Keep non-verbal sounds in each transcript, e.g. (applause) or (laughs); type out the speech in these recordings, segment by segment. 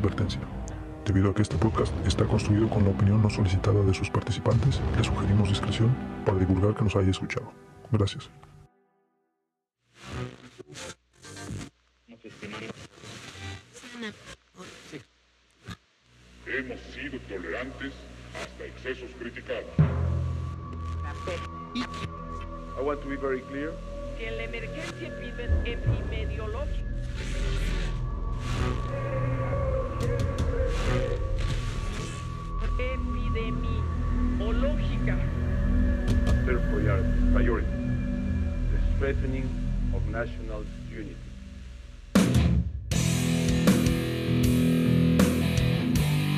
Advertencia. Debido a que este podcast está construido con la opinión no solicitada de sus participantes, le sugerimos discreción para divulgar que nos haya escuchado. Gracias. Hemos sido tolerantes hasta excesos criticados. I want to be very clear. que la emergencia epi- epidemiológica epidemiológica a third priority, the strengthening of national unity.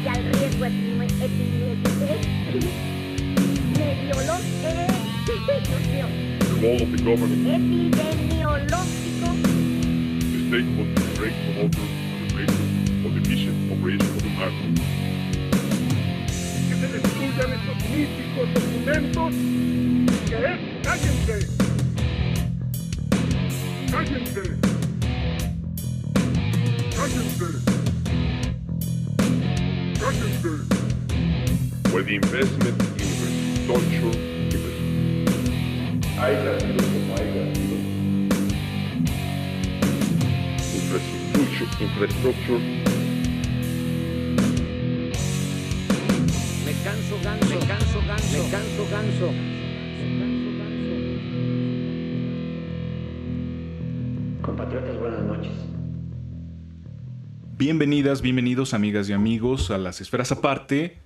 y al riesgo epidemi- epidemi- epidemiológico. The role of the government, epidemiológico. The state must refrain from orders on the basis of the efficient operation of the market. Destruyan míticos documentos. Que es, cállense. Cállense. Cállense. Cállense. Where the investment in infrastructure haya sido como haya sido. Infrastructure, infrastructure canso ganso, me canso ganso, me canso ganso. Compatriotas, buenas noches. Bienvenidas, bienvenidos amigas y amigos a las esferas aparte.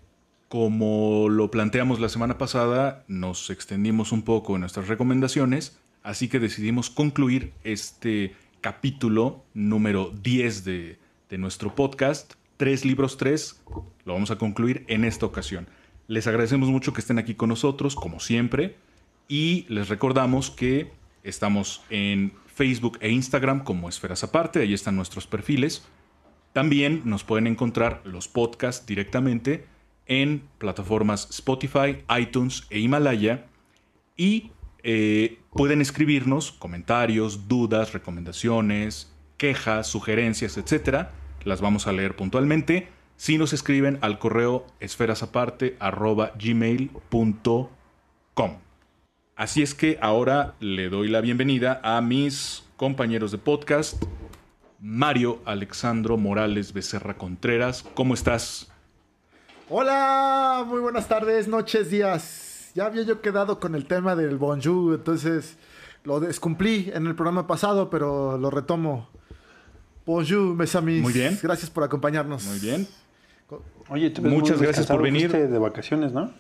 Como lo planteamos la semana pasada, nos extendimos un poco en nuestras recomendaciones, así que decidimos concluir este capítulo número 10 de, de nuestro podcast. Tres libros, tres, lo vamos a concluir en esta ocasión. Les agradecemos mucho que estén aquí con nosotros, como siempre, y les recordamos que estamos en Facebook e Instagram como Esferas Aparte, ahí están nuestros perfiles. También nos pueden encontrar los podcasts directamente en plataformas Spotify, iTunes e Himalaya. Y eh, pueden escribirnos comentarios, dudas, recomendaciones, quejas, sugerencias, etc. Las vamos a leer puntualmente si nos escriben al correo esferasaparte.gmail.com. Así es que ahora le doy la bienvenida a mis compañeros de podcast, Mario Alexandro Morales Becerra Contreras. ¿Cómo estás? Hola, muy buenas tardes, noches, días. Ya había yo quedado con el tema del bonjour, entonces lo descumplí en el programa pasado, pero lo retomo. Bonjour, mes amis. Muy bien. Gracias por acompañarnos. Muy bien. Oye, te ves Muchas muy gracias por venir. fuiste de vacaciones, ¿no?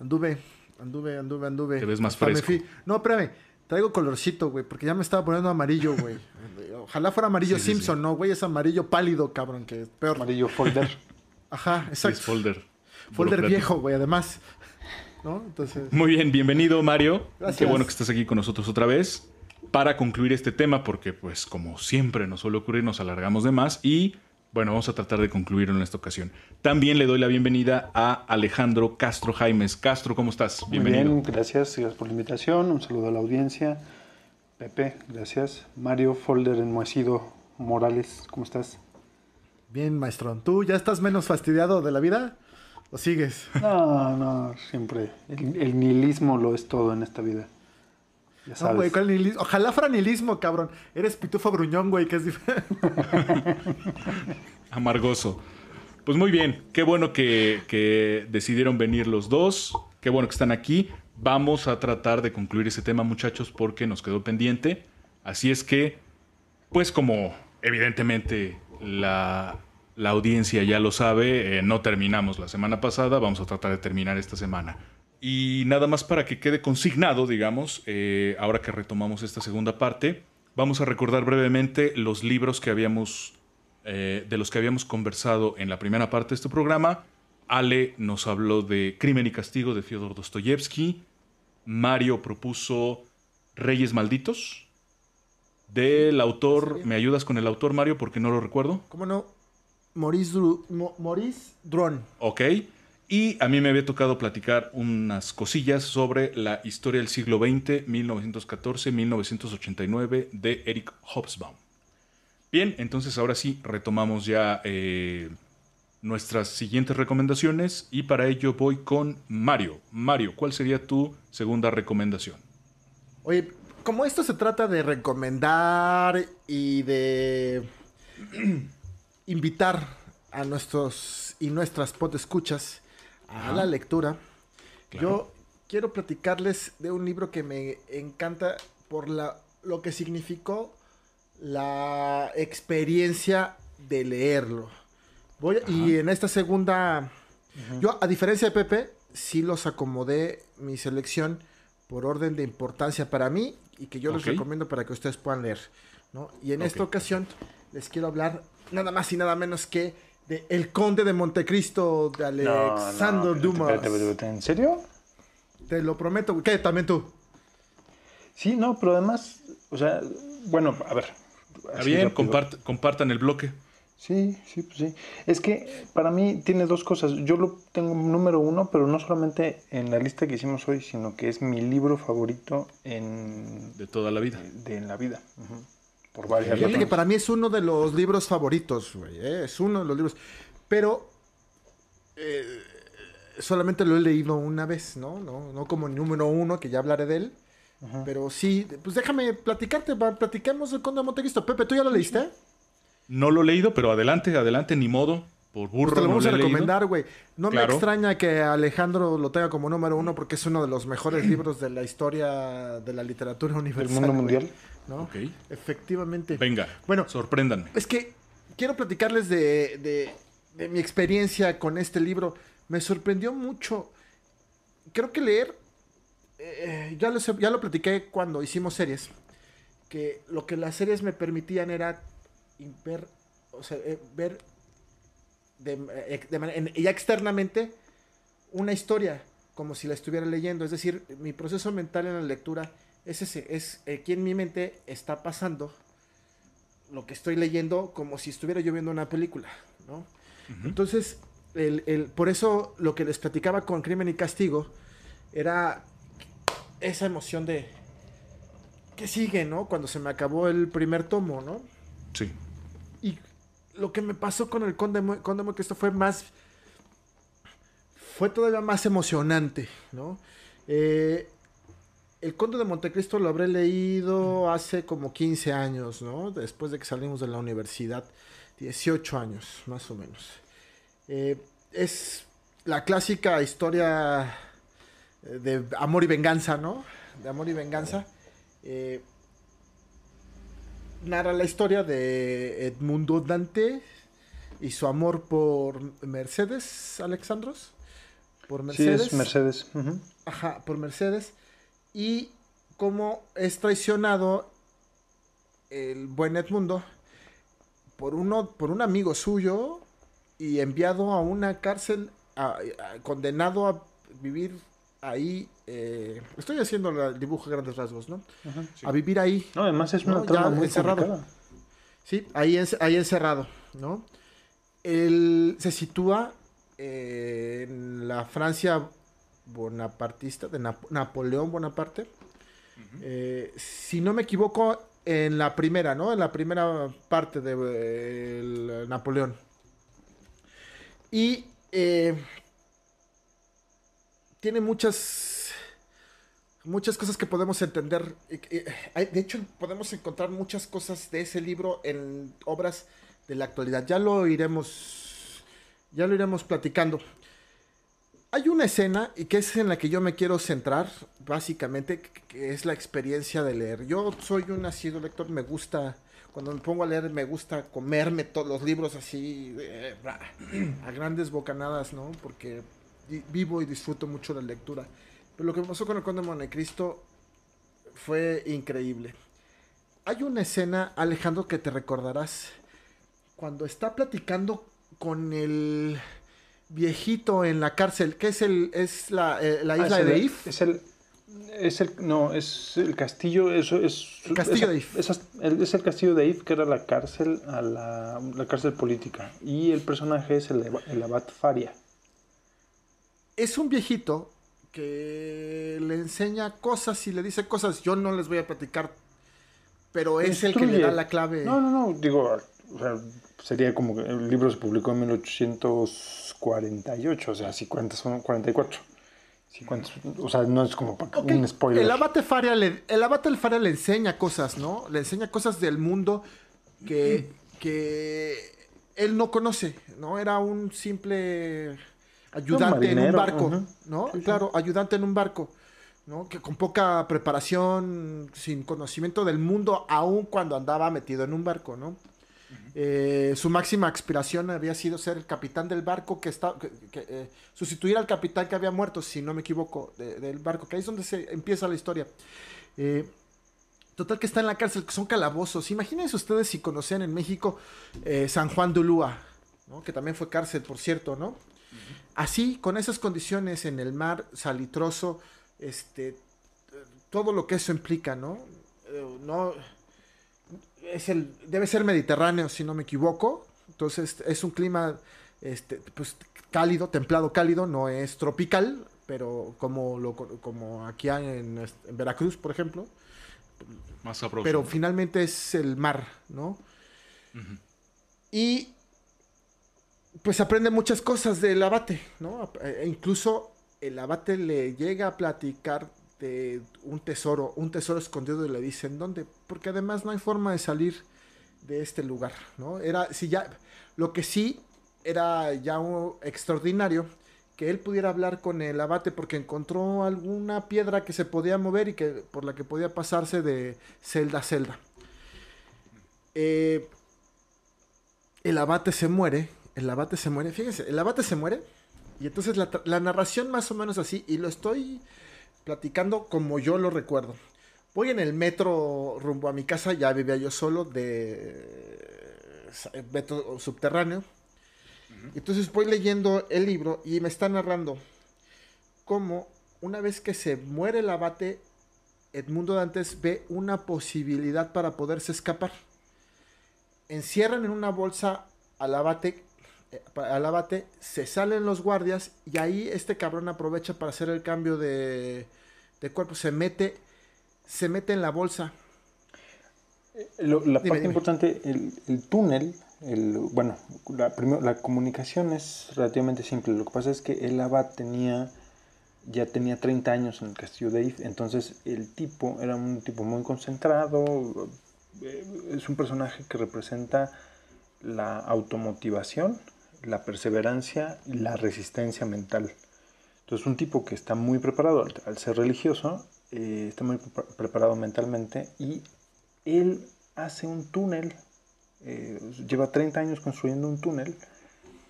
Anduve, anduve, anduve, anduve. Te ves más fresco. fui. No, espérame. Traigo colorcito, güey, porque ya me estaba poniendo amarillo, güey. Ojalá fuera amarillo Sí, Simpson, sí. ¿no, güey? Es amarillo pálido, cabrón, que es peor. Amarillo folder. Ajá, exacto. es folder. Folder viejo, güey, además. ¿No? Entonces. Muy bien, bienvenido Mario. Gracias. Qué bueno que estás aquí con nosotros otra vez para concluir este tema porque pues como siempre nos suele ocurrir nos alargamos de más y bueno, vamos a tratar de concluirlo en esta ocasión. También le doy la bienvenida a Alejandro Castro Jaimes. Castro, ¿cómo estás? Muy Bienvenido. bien, gracias, gracias por la invitación. Un saludo a la audiencia. Pepe, gracias. Mario Folder Enmohecido Morales, ¿cómo estás? Bien, maestro. ¿Tú ya estás menos fastidiado de la vida? ¿O sigues? No, no, siempre. El, el nihilismo lo es todo en esta vida. Ya No, güey, ¿cuál nihilismo? Ojalá fuera nihilismo, cabrón. Eres pitufo gruñón, güey, que es diferente. (laughs) Amargoso. Pues muy bien, qué bueno que, que decidieron venir los dos, qué bueno que están aquí. Vamos a tratar de concluir ese tema, muchachos, porque nos quedó pendiente. Así es que, pues como evidentemente la, la audiencia ya lo sabe, eh, no terminamos la semana pasada, vamos a tratar de terminar esta semana. Y nada más para que quede consignado, digamos, eh, ahora que retomamos esta segunda parte, vamos a recordar brevemente los libros que habíamos eh, de los que habíamos conversado en la primera parte de este programa. Ale nos habló de Crimen y Castigo de Fyodor Dostoyevsky. Mario propuso Reyes Malditos. Del autor, ¿me ayudas con el autor, Mario? Porque no lo recuerdo. ¿Cómo no? Maurice, Dru- Mo- Maurice Dron. Ok. Y a mí me había tocado platicar unas cosillas sobre la historia del siglo XX, 1914-1989, de Eric Hobsbawm. Bien, entonces ahora sí retomamos ya eh, nuestras siguientes recomendaciones y para ello voy con Mario. Mario, ¿cuál sería tu segunda recomendación? Oye, como esto se trata de recomendar y de (clears throat) invitar a nuestros y nuestras escuchas a la lectura, Claro. yo quiero platicarles de un libro que me encanta por la, lo que significó la experiencia de leerlo. Voy, y en esta segunda, yo a diferencia de Pepe, sí los acomodé mi selección por orden de importancia para mí y que yo les Ok. recomiendo para que ustedes puedan leer. ¿no? Y en esta ocasión les quiero hablar nada más y nada menos que de El Conde de Montecristo de Alexander Dumas. espérate, espérate, espérate, ¿En serio? Te lo prometo. ¿Qué? ¿También tú? Sí, no, pero además, o sea, bueno, a ver. Está bien, compart- compartan el bloque. Sí, sí, pues sí. Es que para mí tiene dos cosas. Yo lo tengo número uno, pero no solamente en la lista que hicimos hoy, sino que es mi libro favorito en, De toda la vida. de, en la vida. Ujú. Por varias Fíjate que para mí es uno de los libros favoritos, güey. ¿eh? Es uno de los libros. Pero eh, solamente lo he leído una vez, ¿no? No, no como número uno, que ya hablaré de él. Pero sí, pues déjame platicarte, va, platiquemos del Conde de Montecristo. Pepe, ¿tú ya lo leíste? No lo he leído, pero adelante, adelante, ni modo. Por Pues burro te lo no vamos lo a recomendar, güey. No Claro. me extraña que Alejandro lo tenga como número uno porque es uno de los mejores libros de la historia de la literatura ¿El universal. mundo güey, mundial? ¿No? Ok. Efectivamente. Venga, Bueno, sorpréndanme. Es que quiero platicarles de, de- de mi experiencia con este libro. Me sorprendió mucho. Creo que leer, eh, ya, lo, ya lo platiqué cuando hicimos series, que lo que las series me permitían era ver, o sea, eh, ver de, eh, de manera- en- ya externamente una historia, como si la estuviera leyendo. Es decir, mi proceso mental en la lectura es ese, es eh, aquí en mi mente está pasando lo que estoy leyendo como si estuviera yo viendo una película, ¿no? Entonces, el, el- por eso lo que les platicaba con Crimen y Castigo era esa emoción de que sigue, ¿no? Cuando se me acabó el primer tomo, ¿no? Sí. Y lo que me pasó con el Conde, Conde Montecristo fue más. Fue todavía más emocionante, ¿no? Eh, el Conde de Montecristo lo habré leído hace como 15 años, ¿no? Después de que salimos de la universidad. 18 años, más o menos. Eh, es la clásica historia eh, de amor y venganza, ¿no? De amor y venganza. Eh, narra la historia de Edmundo Dante y su amor por Mercedes Alexandros. Por Sí, Mercedes. es Mercedes. Ajá, por Mercedes. Y cómo es traicionado el buen Edmundo por, uno, por un amigo suyo y enviado a una cárcel, a- a- condenado a vivir ahí. eh, estoy haciendo el dibujo a grandes rasgos, ¿no? A vivir ahí. No, además es una No, trama ya muy encerrado. complicada. Sí, ahí, en- ahí encerrado, ¿no? Él se sitúa eh, en la Francia bonapartista, de Nap- Napoleón Bonaparte. Eh, si no me equivoco, en la primera, ¿no? En la primera parte de eh, el Napoleón. Y eh, tiene muchas muchas cosas que podemos entender. Eh, De hecho, podemos encontrar muchas cosas de ese libro en obras de la actualidad. Ya lo iremos, ya lo iremos platicando. Hay una escena y que es en la que yo me quiero centrar, básicamente, que- es la experiencia de leer. Yo soy un asiduo lector, me gusta, cuando me pongo a leer, me gusta comerme todos los libros así, eh, (clears throat) a grandes bocanadas, ¿no? Porque vivo y disfruto mucho la lectura. Pero lo que pasó con el Conde de Montecristo fue increíble. Hay una escena, Alejandro, que te recordarás, cuando está platicando con el viejito en la cárcel, que es el es la, eh, la Ah, isla es de el- If. Es el, es el, no, es el castillo, eso es... El castillo esa- de If. el- es el castillo de If, que era la cárcel, a la, la cárcel política. Y el personaje es el, el abad Faria. Es un viejito que le enseña cosas y le dice cosas. Yo no les voy a platicar pero es el que le da la clave. No, no, no, digo, o sea, sería como que el libro se publicó en 1848, o sea, si cuentas son 44. Si cuentas, o sea, no es como para- Ok, un spoiler. El abate Faria le, el abate Faria le enseña cosas, ¿no? Le enseña cosas del mundo que, que él no conoce, ¿no? Era un simple ayudante en un barco. ¿no? Sí, sí. Claro, ayudante en un barco, ¿no? Que con poca preparación, sin conocimiento del mundo, aun cuando andaba metido en un barco, ¿no? Eh, su máxima aspiración había sido ser el capitán del barco que está que- eh, sustituir al capitán que había muerto, si no me equivoco, de- del barco, que ahí es donde se empieza la historia. Eh, total que está en la cárcel, que son calabozos. Imagínense ustedes si conocían en México San Juan de Ulúa, que también fue cárcel, por cierto, ¿no? Así, con esas condiciones en el mar salitroso, este, todo lo que eso implica, ¿no? No es el, debe ser mediterráneo, si no me equivoco. Entonces, es un clima este, pues, cálido, templado cálido, no es tropical, pero como, lo, como aquí en, en Veracruz, por ejemplo. Más sabroso. Pero finalmente es el mar, ¿no? Y pues aprende muchas cosas del abate, ¿no? E incluso el abate le llega a platicar de un tesoro, un tesoro escondido y le dicen dónde, porque además no hay forma de salir de este lugar, ¿no? Era, si ya, lo que sí era ya un extraordinario que él pudiera hablar con el abate porque encontró alguna piedra que se podía mover y que por la que podía pasarse de celda a celda. Eh, el abate se muere, el abate se muere, fíjense, el abate se muere y entonces la narración más o menos así y lo estoy platicando como yo lo recuerdo. Voy en el metro rumbo a mi casa, ya vivía yo solo de eh, metro subterráneo. Entonces voy leyendo el libro y me está narrando cómo una vez que se muere el abate, Edmundo Dantes ve una posibilidad para poderse escapar. Encierran en una bolsa al abate, al abate, se salen los guardias y ahí este cabrón aprovecha para hacer el cambio de, de cuerpo. Se mete, se mete en la bolsa. Lo- la Dime, parte dime. importante, el, el túnel, el, bueno, la, primero, la comunicación es relativamente simple. Lo que pasa es que el abad tenía, ya tenía 30 años en el castillo de If, entonces el tipo era un tipo muy concentrado, eh, es un personaje que representa la automotivación, la perseverancia y la resistencia mental. Entonces un tipo que está muy preparado al, al ser religioso, eh, está muy pre- preparado mentalmente y él hace un túnel, eh, lleva 30 años construyendo un túnel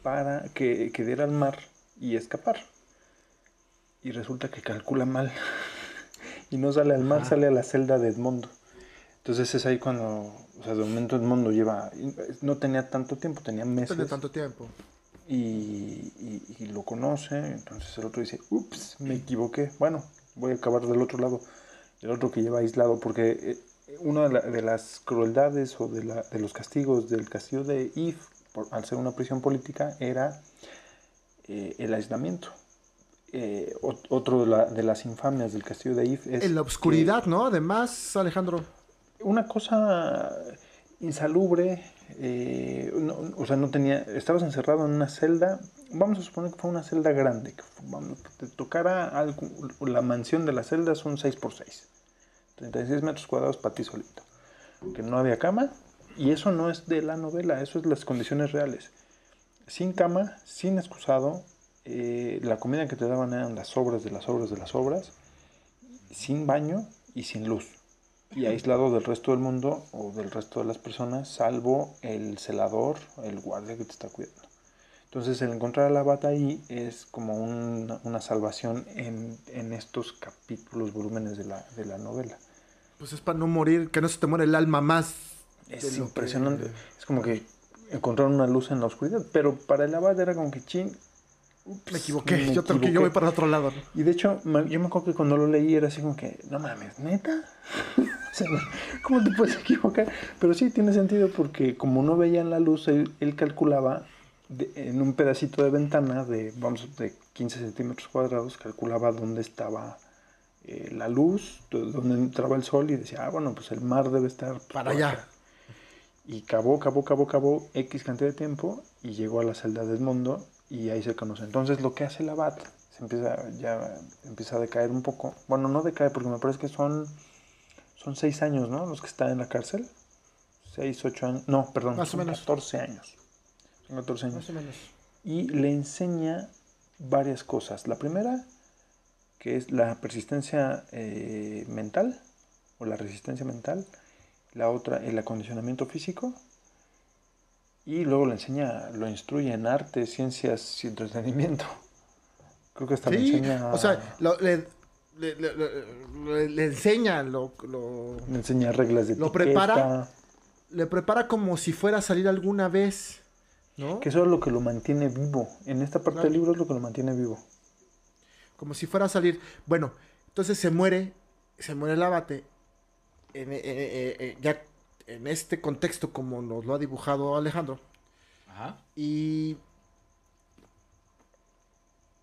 para que, que diera al mar y escapar. Y resulta que calcula mal. (laughs) y no sale al mar, sale a la celda de Edmondo. Entonces es ahí cuando, o sea, de momento Edmondo lleva, no tenía tanto tiempo, tenía No meses tiene tanto tiempo. y, y- y lo conoce, entonces el otro dice, ups, me equivoqué, bueno, voy a acabar del otro lado, el otro que lleva aislado, porque eh, una de, la- de las crueldades o de, la- de los castigos del castillo de If, por- al ser una prisión política, era eh, el aislamiento. Eh, ot- otro de, la- de las infamias del castillo de If es... En la que- oscuridad, ¿no? Además, Alejandro. Una cosa insalubre, eh, o sea, no tenía, estabas encerrado en una celda, vamos a suponer que fue una celda grande, que te tocara la mansión de la celda son 6x6, 36 metros cuadrados para ti solito, que no había cama, y eso no es de la novela, eso es las condiciones reales. Sin cama, sin excusado, eh, la comida que te daban eran las sobras de las sobras de las sobras, sin baño y sin luz y aislado del resto del mundo o del resto de las personas, salvo el celador, el guardia que te está cuidando. Entonces, el encontrar a la bata ahí es como un- una salvación en, en estos capítulos, volúmenes de la, de la novela. Pues es para no morir, que no se te muere el alma más. Es que- impresionante. Es como que encontraron una luz en la oscuridad, pero para el abad era como que chin. Me equivoqué, me yo, creo que yo voy equivoqué". para otro lado. ¿no? Y de hecho, yo me acuerdo que cuando lo leí era así como que, no mames, neta. (laughs) O sea, ¿Cómo te puedes equivocar? Pero sí tiene sentido porque como no veían la luz, él, él calculaba de- en un pedacito de ventana de, vamos, de 15 centímetros cuadrados, calculaba dónde estaba eh, la luz, donde entraba el sol y decía, ah, bueno, pues el mar debe estar pues, Para allá. acá". Y cavó, cavó, cavó, cavó X cantidad de tiempo y llegó a la celda de Edmundo y ahí se conoce. Entonces lo que hace el abad, se empieza, ya empieza a decaer un poco. Bueno, no decae porque me parece que son, son seis años, ¿no? Los que están en la cárcel. Seis, ocho años. No, perdón, Más o menos. 14 años. Son 14 años Más o menos. y le enseña varias cosas. La primera, que es la persistencia eh, mental o la resistencia mental. La otra, el acondicionamiento físico. Y luego le enseña, lo instruye en arte, ciencias y entretenimiento. Creo que hasta le Sí, enseña, o sea, lo- le, le, le- le- le enseña, lo, lo, le enseña reglas de lo etiqueta, prepara. le prepara como si fuera a salir alguna vez, ¿no? Que eso es lo que lo mantiene vivo. En esta parte Claro. del libro es lo que lo mantiene vivo. Como si fuera a salir. Bueno, entonces se muere, se muere el abate. Eh, eh, eh, ya en este contexto, como nos lo ha dibujado Alejandro. Ajá. Y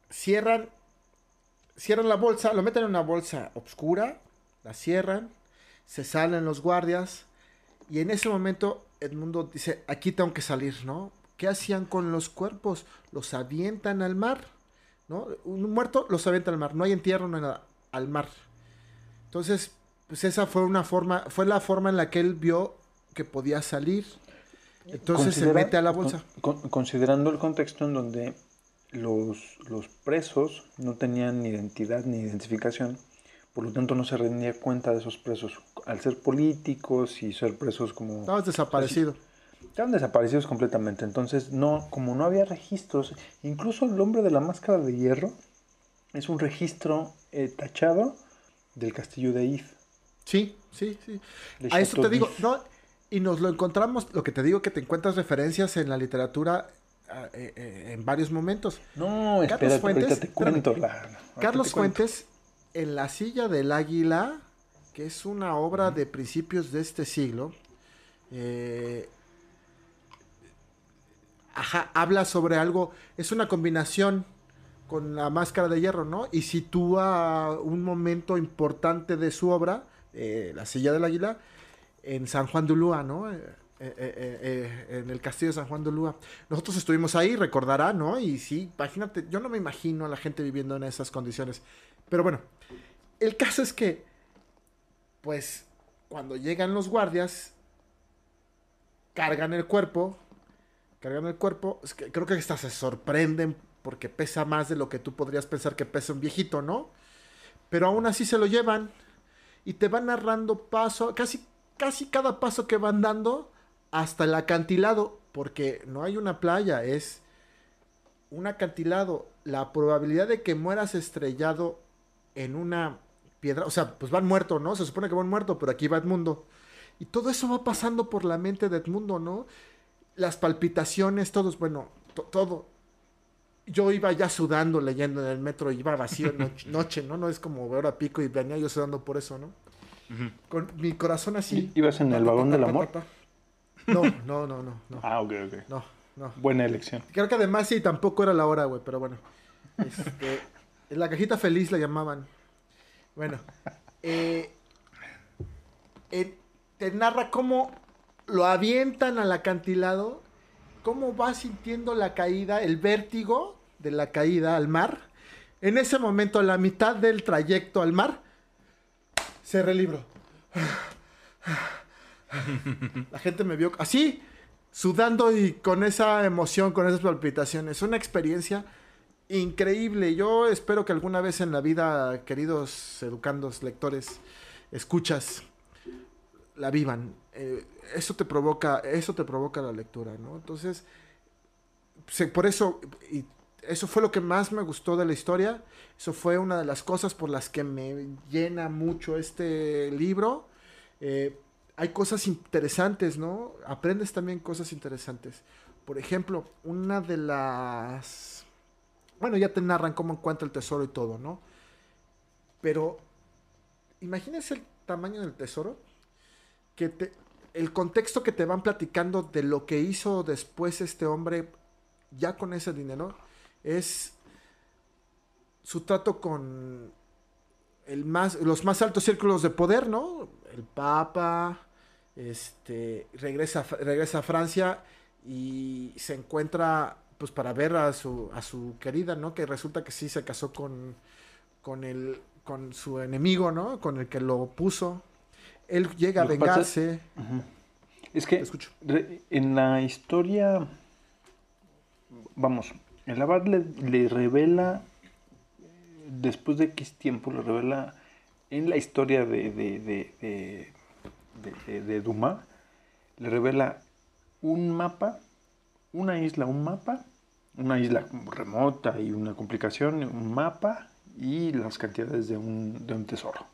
cierran, cierran la bolsa, lo meten en una bolsa oscura, la cierran, se salen los guardias. Y en ese momento Edmundo dice, aquí tengo que salir, ¿no? ¿Qué hacían con los cuerpos? Los avientan al mar, ¿no? Un muerto los avienta al mar, no hay entierro, no hay nada, al mar. Entonces, pues esa fue una forma, fue la forma en la que él vio que podía salir. Entonces se mete a la bolsa. con- con- considerando el contexto en donde los, los presos no tenían ni identidad ni identificación, por lo tanto no se rendía cuenta de esos presos. Al ser políticos y ser presos como... Estabas desaparecido. Estaban desaparecidos completamente. Entonces, no, como no había registros, incluso el hombre de la máscara de hierro es un registro eh, tachado del castillo de If. Sí, sí, sí. de A eso te digo, no, y nos lo encontramos, lo que te digo que te encuentras referencias en la literatura ah, eh, eh, en varios momentos. No, Carlos espérate, Fuentes, te cuento. la- Carlos te. Fuentes, en La silla del águila, que es una obra de principios de este siglo, eh, ajá, habla sobre algo, es una combinación con la máscara de hierro, ¿no? Y sitúa un momento importante de su obra, eh, La silla del águila, en San Juan de Ulúa, ¿no? Eh, eh, en el castillo de San Juan de Ulúa. Nosotros estuvimos ahí, recordará, ¿no? Y sí, imagínate, yo no me imagino a la gente viviendo en esas condiciones. Pero bueno, el caso es que, pues, cuando llegan los guardias, cargan el cuerpo, cargan el cuerpo, creo que hasta se sorprenden porque pesa más de lo que tú podrías pensar que pesa un viejito, ¿no? Pero aún así se lo llevan y te van narrando paso, casi, casi cada paso que van dando hasta el acantilado, porque no hay una playa, es un acantilado. La probabilidad de que mueras estrellado en una piedra, o sea, pues van muertos, ¿no? Se supone que van muertos, pero aquí va Edmundo. Y todo eso va pasando por la mente de Edmundo, ¿no? Las palpitaciones, todos, bueno, to- todo. Yo iba ya sudando leyendo en el metro, iba vacío noche, (laughs) noche, ¿no? No es como hora pico y venía yo sudando por eso, ¿no? Con mi corazón así. ¿I- ibas en el vagón del amor? No, no, no, no, no, Ah, ok, ok. no, no. Buena elección. Creo que además sí, tampoco era la hora, güey, pero bueno. Este, en (laughs) la cajita feliz la llamaban. Bueno, eh, eh, te narra cómo lo avientan al acantilado, cómo va sintiendo la caída, el vértigo de la caída al mar. En ese momento, a la mitad del trayecto al mar, cerré el libro. La gente me vio así, sudando y con esa emoción, con esas palpitaciones. Una experiencia increíble. Yo espero que alguna vez en la vida, queridos educandos, lectores, escuchas, la vivan. Eh, eso te provoca, eso te provoca la lectura, ¿no? Entonces, por eso, y eso fue lo que más me gustó de la historia. Eso fue una de las cosas por las que me llena mucho este libro. Eh, hay cosas interesantes, ¿no? Aprendes también cosas interesantes. Por ejemplo, una de las... Bueno, ya te narran cómo encuentra el tesoro y todo, ¿no? Pero imagínense el tamaño del tesoro. Que te, el contexto que te van platicando de lo que hizo después este hombre ya con ese dinero es su trato con el más, los más altos círculos de poder, ¿no? El Papa, este, regresa, a- regresa a Francia y se encuentra, pues, para ver a su, a su querida, ¿no? Que resulta que sí se casó con, con, el, con su enemigo, ¿no? Con el que lo puso. Él llega a pasa- vengarse. Es que en la historia, vamos, el abad le, revela, después de X tiempo, le revela en la historia de, de- de- de Dumas, le revela un mapa, una isla, un mapa, una isla remota y una complicación, un mapa y las cantidades de un, de un tesoro.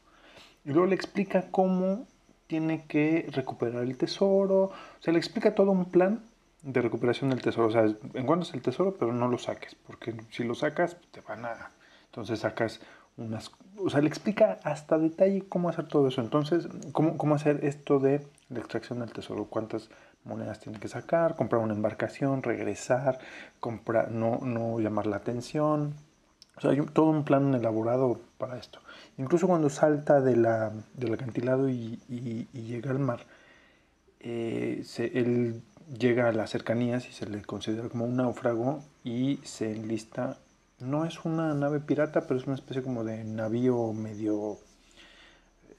Y luego le explica cómo tiene que recuperar el tesoro. O sea, le explica todo un plan de recuperación del tesoro. O sea, encuentras el tesoro, pero no lo saques. Porque si lo sacas, te van a... Entonces sacas unas... O sea, le explica hasta detalle cómo hacer todo eso. Entonces, cómo, cómo hacer esto de la extracción del tesoro. Cuántas monedas tiene que sacar, comprar una embarcación, regresar, comprar, no, no llamar la atención. O sea, hay un- todo un plan elaborado para esto. Incluso cuando salta de la, del acantilado y, y- y llega al mar, eh, se- él llega a las cercanías y se le considera como un náufrago y se enlista. No es una nave pirata, pero es una especie como de navío medio,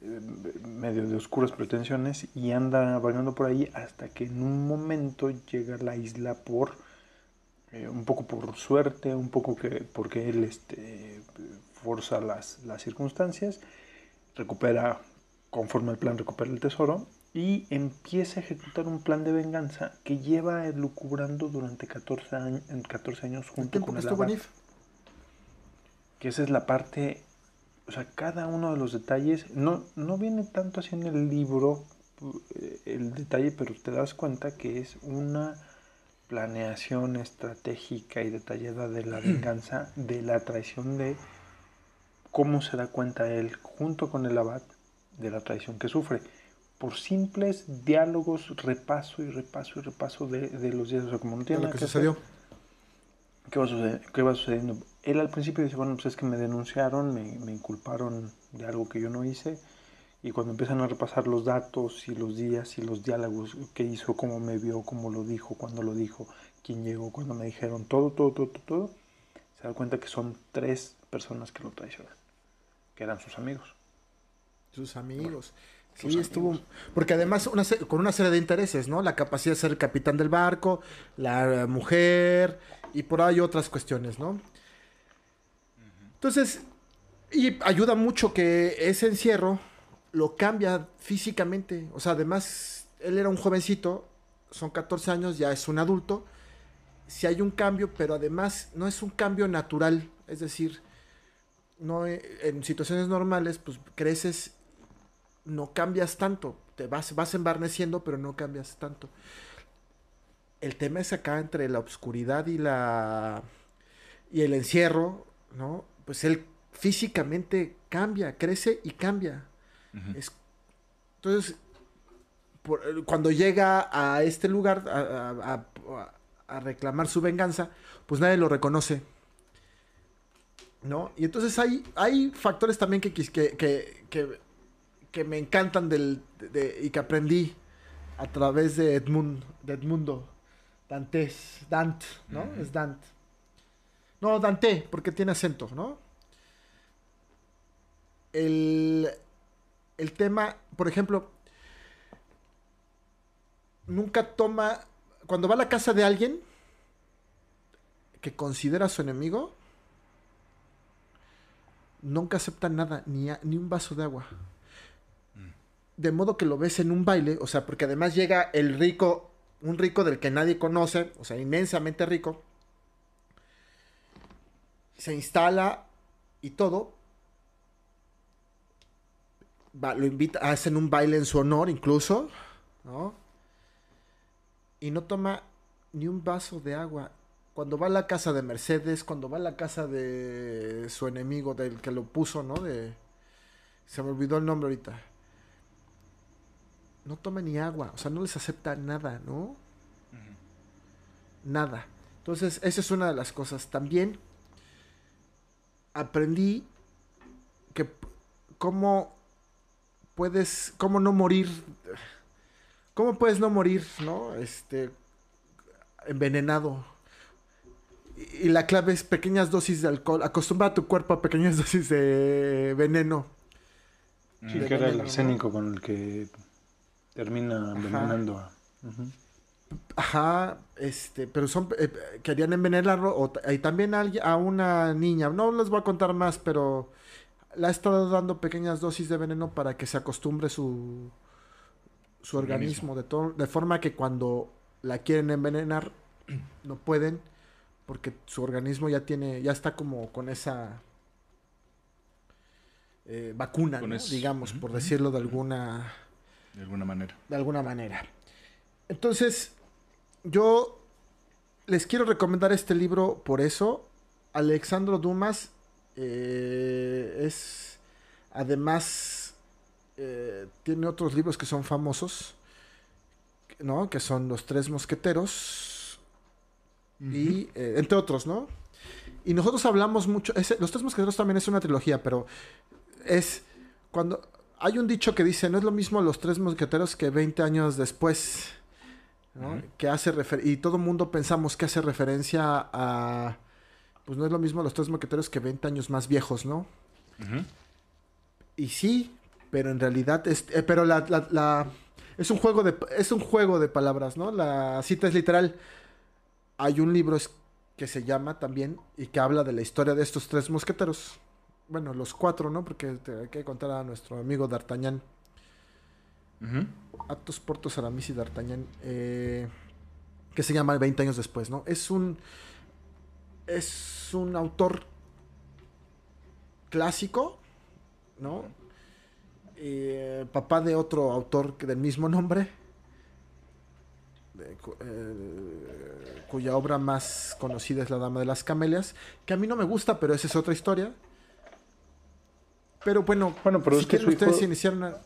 eh, medio de oscuras pretensiones y anda vagando por ahí hasta que en un momento llega a la isla por eh, un poco por suerte, un poco que porque él este, forza las, las circunstancias, recupera, conforme al plan, recupera el tesoro y empieza a ejecutar un plan de venganza que lleva elucubrando durante 14 años, 14 años junto con el abad. Que esa es la parte, o sea, cada uno de los detalles, no, no viene tanto así en el libro eh, el detalle, pero te das cuenta que es una planeación estratégica y detallada de la (clears throat) venganza, de la traición de cómo se da cuenta él, junto con el abad, de la traición que sufre. Por simples diálogos, repaso y repaso y repaso de, de los días. O sea, como no tiene nada que que hacer, sucedió. ¿Qué va, sucediendo? ¿Qué va sucediendo? Él al principio dice, bueno, pues es que me denunciaron, me, me inculparon de algo que yo no hice. Y cuando empiezan a repasar los datos y los días y los diálogos que hizo, cómo me vio, cómo lo dijo, cuándo lo dijo, quién llegó, cuando me dijeron, todo, todo, todo, todo, todo, se da cuenta que son tres personas que lo traicionan, que eran sus amigos. Sus amigos. sus Sí, estuvo. Porque además, una con una serie de intereses, ¿no? La capacidad de ser el capitán del barco, la mujer y por ahí otras cuestiones, ¿no? Entonces, y ayuda mucho que ese encierro lo cambia físicamente. O sea, además, él era un jovencito, son 14 años, ya es un adulto. Si hay un cambio, pero además no es un cambio natural. Es decir, no eh, en situaciones normales, pues creces no cambias tanto. Te vas, vas embarneciendo, pero no cambias tanto. El tema es acá entre la oscuridad y la. y el encierro, ¿no? Pues él físicamente cambia, crece y cambia. Es- entonces, por- cuando llega a este lugar a, a- a- a reclamar su venganza, pues nadie lo reconoce. ¿No? Y entonces hay, hay factores también que, que, que, que me encantan del, de- y que aprendí a través de, Edmund, de Edmundo Dantes, Dante, ¿no? Es Dante. No, Dante, porque tiene acento, ¿no? El, el tema, por ejemplo, nunca toma, cuando va a la casa de alguien que considera su enemigo, nunca acepta nada, ni, a- ni un vaso de agua. De modo que lo ves en un baile, o sea, porque además llega el rico, un rico del que nadie conoce, o sea, inmensamente rico, se instala y todo. Lo invita, hacen un baile en su honor incluso, ¿no? Y no toma ni un vaso de agua. Cuando va a la casa de Mercedes, cuando va a la casa de su enemigo, del que lo puso, ¿no? Se me olvidó el nombre ahorita. No toma ni agua, o sea, no les acepta nada, ¿no? Nada. Entonces, esa es una de las cosas. También aprendí que cómo puedes, cómo no morir, cómo puedes no morir, ¿no? Este, envenenado. Y y la clave es pequeñas dosis de alcohol. Acostumbra a tu cuerpo a pequeñas (laughs) dosis de veneno. Sí, De que era el arsénico con el que termina envenenando a... Ujú. Ajá, este, pero son, eh, querían envenenarlo, o y también a, alguien- a una niña, no les voy a contar más, pero le ha estado dando pequeñas dosis de veneno para que se acostumbre su, su organismo, de, de forma que cuando la quieren envenenar, no pueden, porque su organismo ya tiene, ya está como con esa eh, vacuna, digamos, por decirlo de alguna De alguna manera. de alguna manera. Entonces, yo les quiero recomendar este libro por eso. Alexandro Dumas eh, es, además, eh, tiene otros libros que son famosos, ¿no? Que son Los Tres Mosqueteros y, eh, entre otros, ¿no? Y nosotros hablamos mucho, ese- Los Tres Mosqueteros también es una trilogía, pero es cuando hay un dicho que dice, no es lo mismo los tres mosqueteros que 20 años después, ¿no? Que hace refer y todo el mundo pensamos que hace referencia a pues no es lo mismo los tres mosqueteros que 20 años más viejos, ¿no? Y sí, pero en realidad es eh, pero la, la- la- es un juego de es un juego de palabras, ¿no? La cita es literal. Hay un libro que se llama también y que habla de la historia de estos tres mosqueteros. Bueno, los cuatro, ¿no? Porque te- hay que contar a nuestro amigo D'Artagnan. Ujú. Athos, Portos, Aramis y D'Artagnan. eh, que se llama 20 años después, ¿no? Es un. Es un autor clásico, ¿no? Eh, papá de otro autor que del mismo nombre. de eh, cuya obra más conocida es La Dama de las Camelias. Que a mí no me gusta, pero esa es otra historia. Pero bueno, Bueno, pero si es que hijo- ustedes iniciaron a-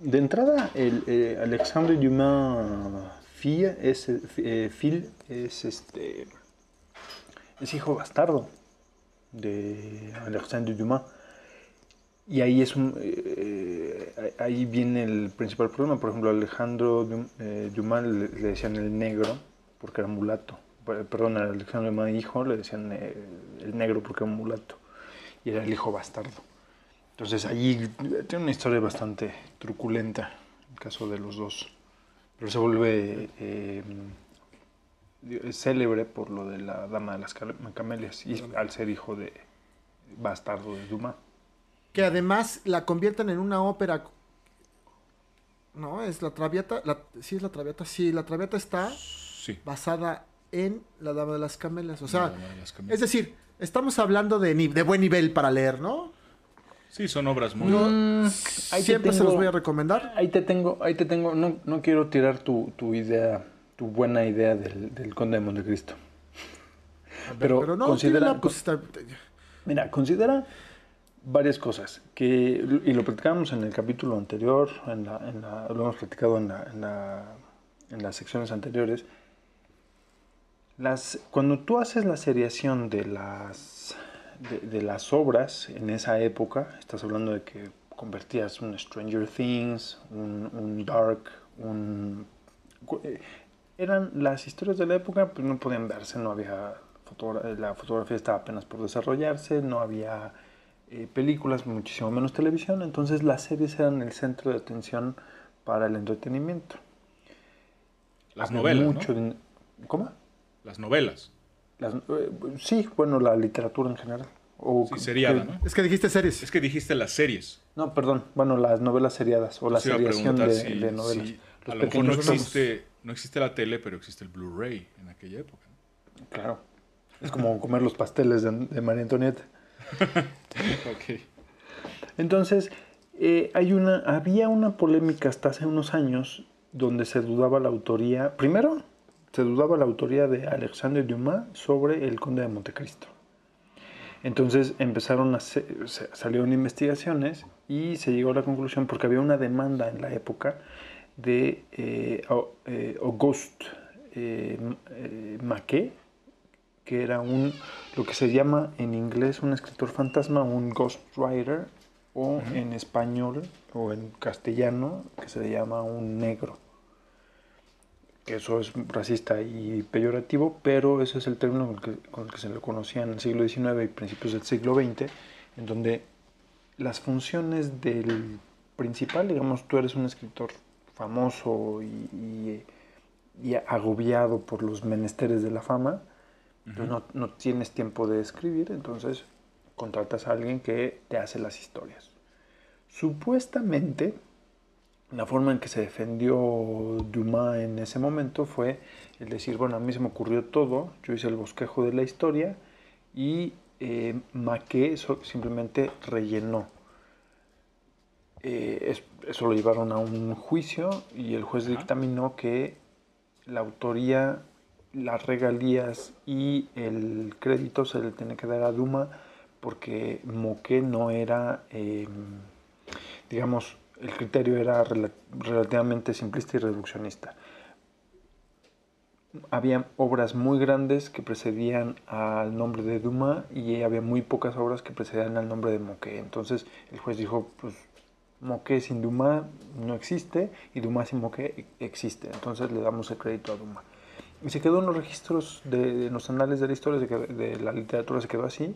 De entrada, el eh, Alexandre Dumas Fille es, eh, eh, Phil es este es hijo bastardo de Alexandre Dumas. Y ahí es un eh, ahí viene el principal problema. Por ejemplo Alejandro Dum- Dumas le, le decían el negro porque era mulato. Per- perdón a Alexandre Dumas hijo le decían el negro porque era mulato. Y era el hijo bastardo entonces allí tiene una historia bastante truculenta, el caso de los dos. Pero se vuelve eh, célebre por lo de la Dama de las Camelias y al ser hijo de bastardo de Dumas. que además la convierten en una ópera. No, es la Traviata. La, sí, es la Traviata. Sí, la Traviata está Sí. basada en La Dama de las Camelias. O sea, La Dama de las Camelias. es decir, estamos hablando de, ni- de buen nivel para leer, ¿no? Sí, son obras muy... Mm, ahí te Siempre se tengo- los voy a recomendar. Ahí te tengo, ahí te tengo, no, no quiero tirar tu, tu idea, tu buena idea del, del Conde de Montecristo. Pero, Pero no, considera, tírala, pues, está- Mira, considera varias cosas que y lo platicamos en el capítulo anterior, en la, en la- lo hemos platicado en, la- en la- en las secciones anteriores. Las, cuando tú haces la seriación de las, de, de las obras en esa época, estás hablando de que convertías un Stranger Things, un, un Dark, un... eh, Eran las historias de la época, pues no podían verse, no había fotogra- la fotografía estaba apenas por desarrollarse, no había eh, películas, muchísimo menos televisión, entonces las series eran el centro de atención para el entretenimiento. Las Había novelas, ¿no? mucho ¿Cómo? Las novelas. Las- eh, sí, bueno, la literatura en general. O Sí, seriada, que- ¿no? Es que dijiste series. Es que dijiste las series. No, perdón, bueno, las novelas seriadas o la seriación de, preguntar si- de novelas. si Los a lo mejor no existe, no existe la tele, pero existe el Blu-ray en aquella época. ¿no? Claro. Es como comer los pasteles de, de María Antonieta. (laughs) Ok. Entonces, eh, hay una, había una polémica hasta hace unos años donde se dudaba la autoría. Primero, se dudaba la autoría de Alexandre Dumas sobre el Conde de Montecristo. Entonces empezaron a se- salieron investigaciones y se llegó a la conclusión porque había una demanda en la época de eh, eh, Auguste eh, eh, Maquet, que era un lo que se llama en inglés un escritor fantasma, un ghostwriter, o en español o en castellano que se le llama un negro. Que eso es racista y peyorativo, pero ese es el término con el que, con el que se le conocía en el siglo XIX y principios del siglo XX, en donde las funciones del principal, digamos, tú eres un escritor famoso y, y- y agobiado por los menesteres de la fama, entonces no, no tienes tiempo de escribir, entonces contratas a alguien que te hace las historias. Supuestamente, la forma en que se defendió Dumas en ese momento fue el decir, bueno, a mí se me ocurrió todo, yo hice el bosquejo de la historia y eh, Maquet simplemente rellenó. Eh, es- eso lo llevaron a un juicio y el juez dictaminó que la autoría, las regalías y el crédito se le tiene que dar a Duma porque Moquet no era, eh, digamos, el criterio era rela- relativamente simplista y reduccionista. Había obras muy grandes que precedían al nombre de Dumas y había muy pocas obras que precedían al nombre de Moquet. Entonces el juez dijo, pues Moquet sin Dumas no existe y Dumas sin Moquet existe. Entonces le damos el crédito a Dumas. Y se quedó en los registros de, en los anales de la historia, de la literatura se quedó así.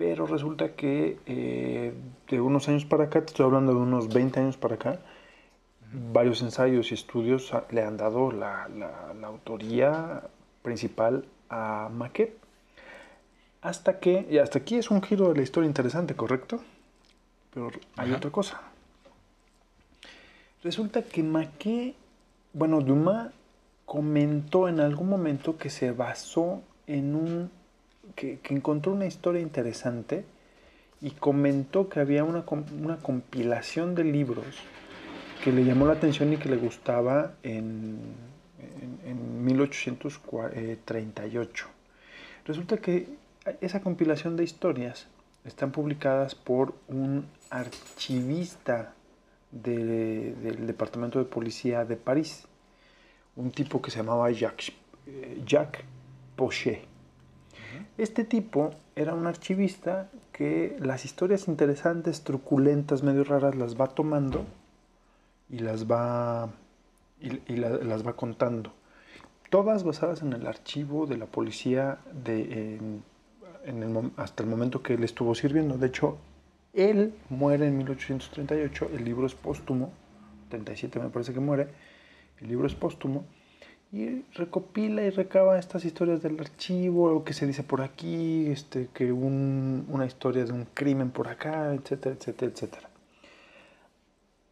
Pero resulta que eh, de unos años para acá, te estoy hablando de unos 20 años para acá, varios ensayos y estudios le han dado la, la- la autoría principal a Maquet. Hasta que, y hasta aquí es un giro de la historia interesante, ¿correcto? Pero hay Ajá. otra cosa. Resulta que Maquet, bueno, Dumas comentó en algún momento que se basó en un, que, encontró una historia interesante y comentó que había una, una compilación de libros que le llamó la atención y que le gustaba en, en, en 1838. Resulta que esa compilación de historias están publicadas por un archivista de- del Departamento de Policía de París, un tipo que se llamaba Jacques, eh, Jacques Pochet. Este tipo era un archivista que las historias interesantes, truculentas, medio raras, las va tomando y las va, y, y la- las va contando. Todas basadas en el archivo de la policía de, en- en el hasta el momento que él estuvo sirviendo. De hecho, él muere en 1838, el libro es póstumo, 37 me parece que muere, el libro es póstumo, y recopila y recaba estas historias del archivo, lo que se dice por aquí, este, que un- una historia de un crimen por acá, etcétera, etcétera, etcétera.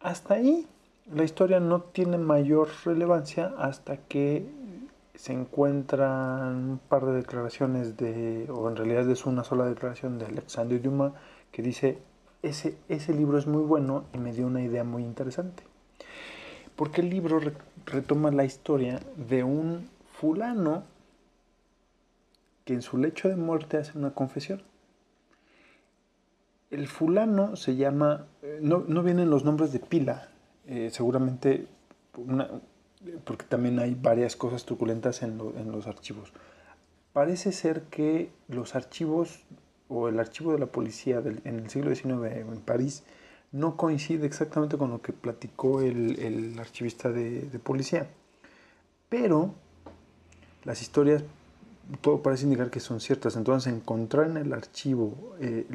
Hasta ahí la historia no tiene mayor relevancia hasta que se encuentran un par de declaraciones de, o en realidad es una sola declaración de Alexandre Dumas que dice, ese, ese libro es muy bueno y me dio una idea muy interesante. Porque el libro re- retoma la historia de un fulano que en su lecho de muerte hace una confesión. El fulano se llama, eh, no, no vienen los nombres de pila, eh, seguramente porque también hay varias cosas truculentas en, en los archivos. Parece ser que los archivos o el archivo de la policía en el siglo XIX en París no coincide exactamente con lo que platicó el, el archivista de, policía. Pero las historias, todo parece indicar que son ciertas. Entonces, encontrar en el archivo eh,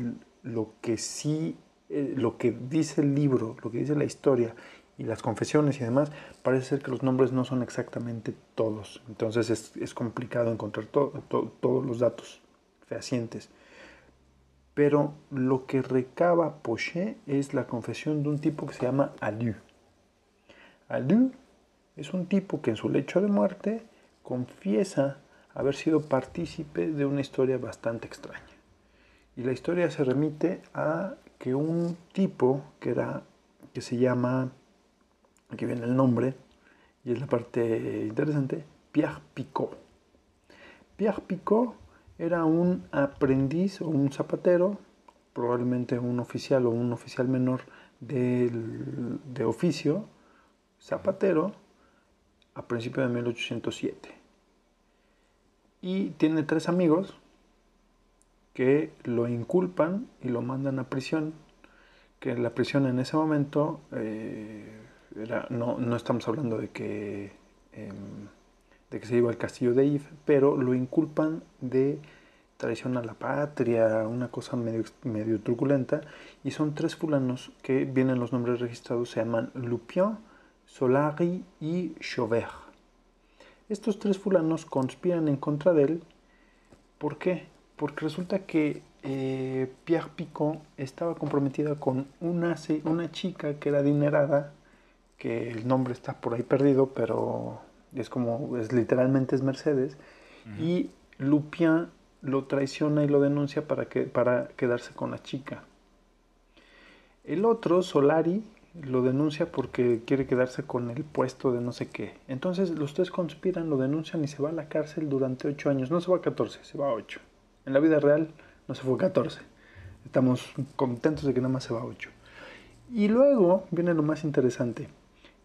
lo que sí, eh, lo que dice el libro, lo que dice la historia y las confesiones y demás, parece ser que los nombres no son exactamente todos. Entonces, es, es complicado encontrar to- todos los datos fehacientes. Pero lo que recaba Pochet es la confesión de un tipo que se llama Aliu. Aliu es un tipo que en su lecho de muerte confiesa haber sido partícipe de una historia bastante extraña. Y la historia se remite a que un tipo que era que se llama aquí viene el nombre y es la parte interesante, Pierre Picot. Pierre Picot era un aprendiz o un zapatero, probablemente un oficial o un oficial menor del- de oficio, zapatero, a principios de 1807. Y tiene tres amigos que lo inculpan y lo mandan a prisión que la prisión en ese momento eh, era, no, no estamos hablando de que, em, de que se iba al castillo de If, pero lo inculpan de traición a la patria, una cosa medio, medio truculenta, y son tres fulanos que vienen los nombres registrados, se llaman Lupien, Solari y Chauvert. Estos tres fulanos conspiran en contra de él. ¿Por qué? Porque resulta que eh, Pierre Picot estaba comprometida con una, una chica que era adinerada, que el nombre está por ahí perdido, pero es como, es literalmente es Mercedes, y Lupien lo traiciona y lo denuncia para, que, para quedarse con la chica. El otro, Solari, lo denuncia porque quiere quedarse con el puesto de no sé qué. Entonces los tres conspiran, lo denuncian y se va a la cárcel durante ocho años. No se va a 14, se va a 8. En la vida real no se fue 14. Estamos contentos de que nada más se va a 8. Y luego viene lo más interesante.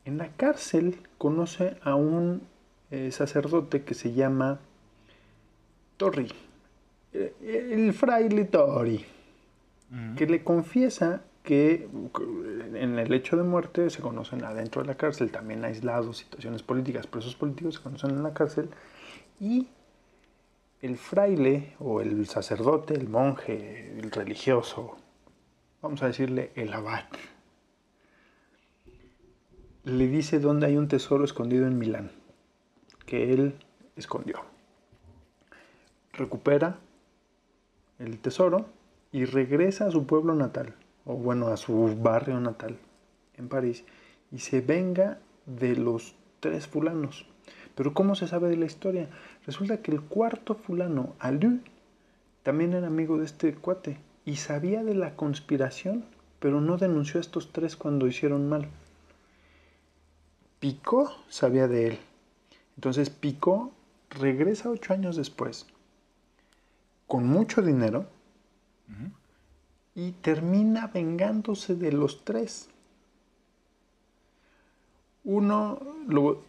En la cárcel conoce a un eh, sacerdote que se llama Torri. Eh, El fraile Torri que le confiesa que en el hecho de muerte se conocen adentro de la cárcel, también aislados, situaciones políticas, presos políticos se conocen en la cárcel, y el fraile o el sacerdote, el monje, el religioso, vamos a decirle el abad, le dice dónde hay un tesoro escondido en Milán, que él escondió. Recupera el tesoro y regresa a su pueblo natal, o bueno, a su barrio natal en París, y se venga de los tres fulanos. Pero ¿cómo se sabe de la historia? Resulta que el cuarto fulano, Alú, también era amigo de este cuate y sabía de la conspiración, pero no denunció a estos tres cuando hicieron mal. Pico sabía de él. Entonces Pico regresa ocho años después con mucho dinero y termina vengándose de los tres. Uno,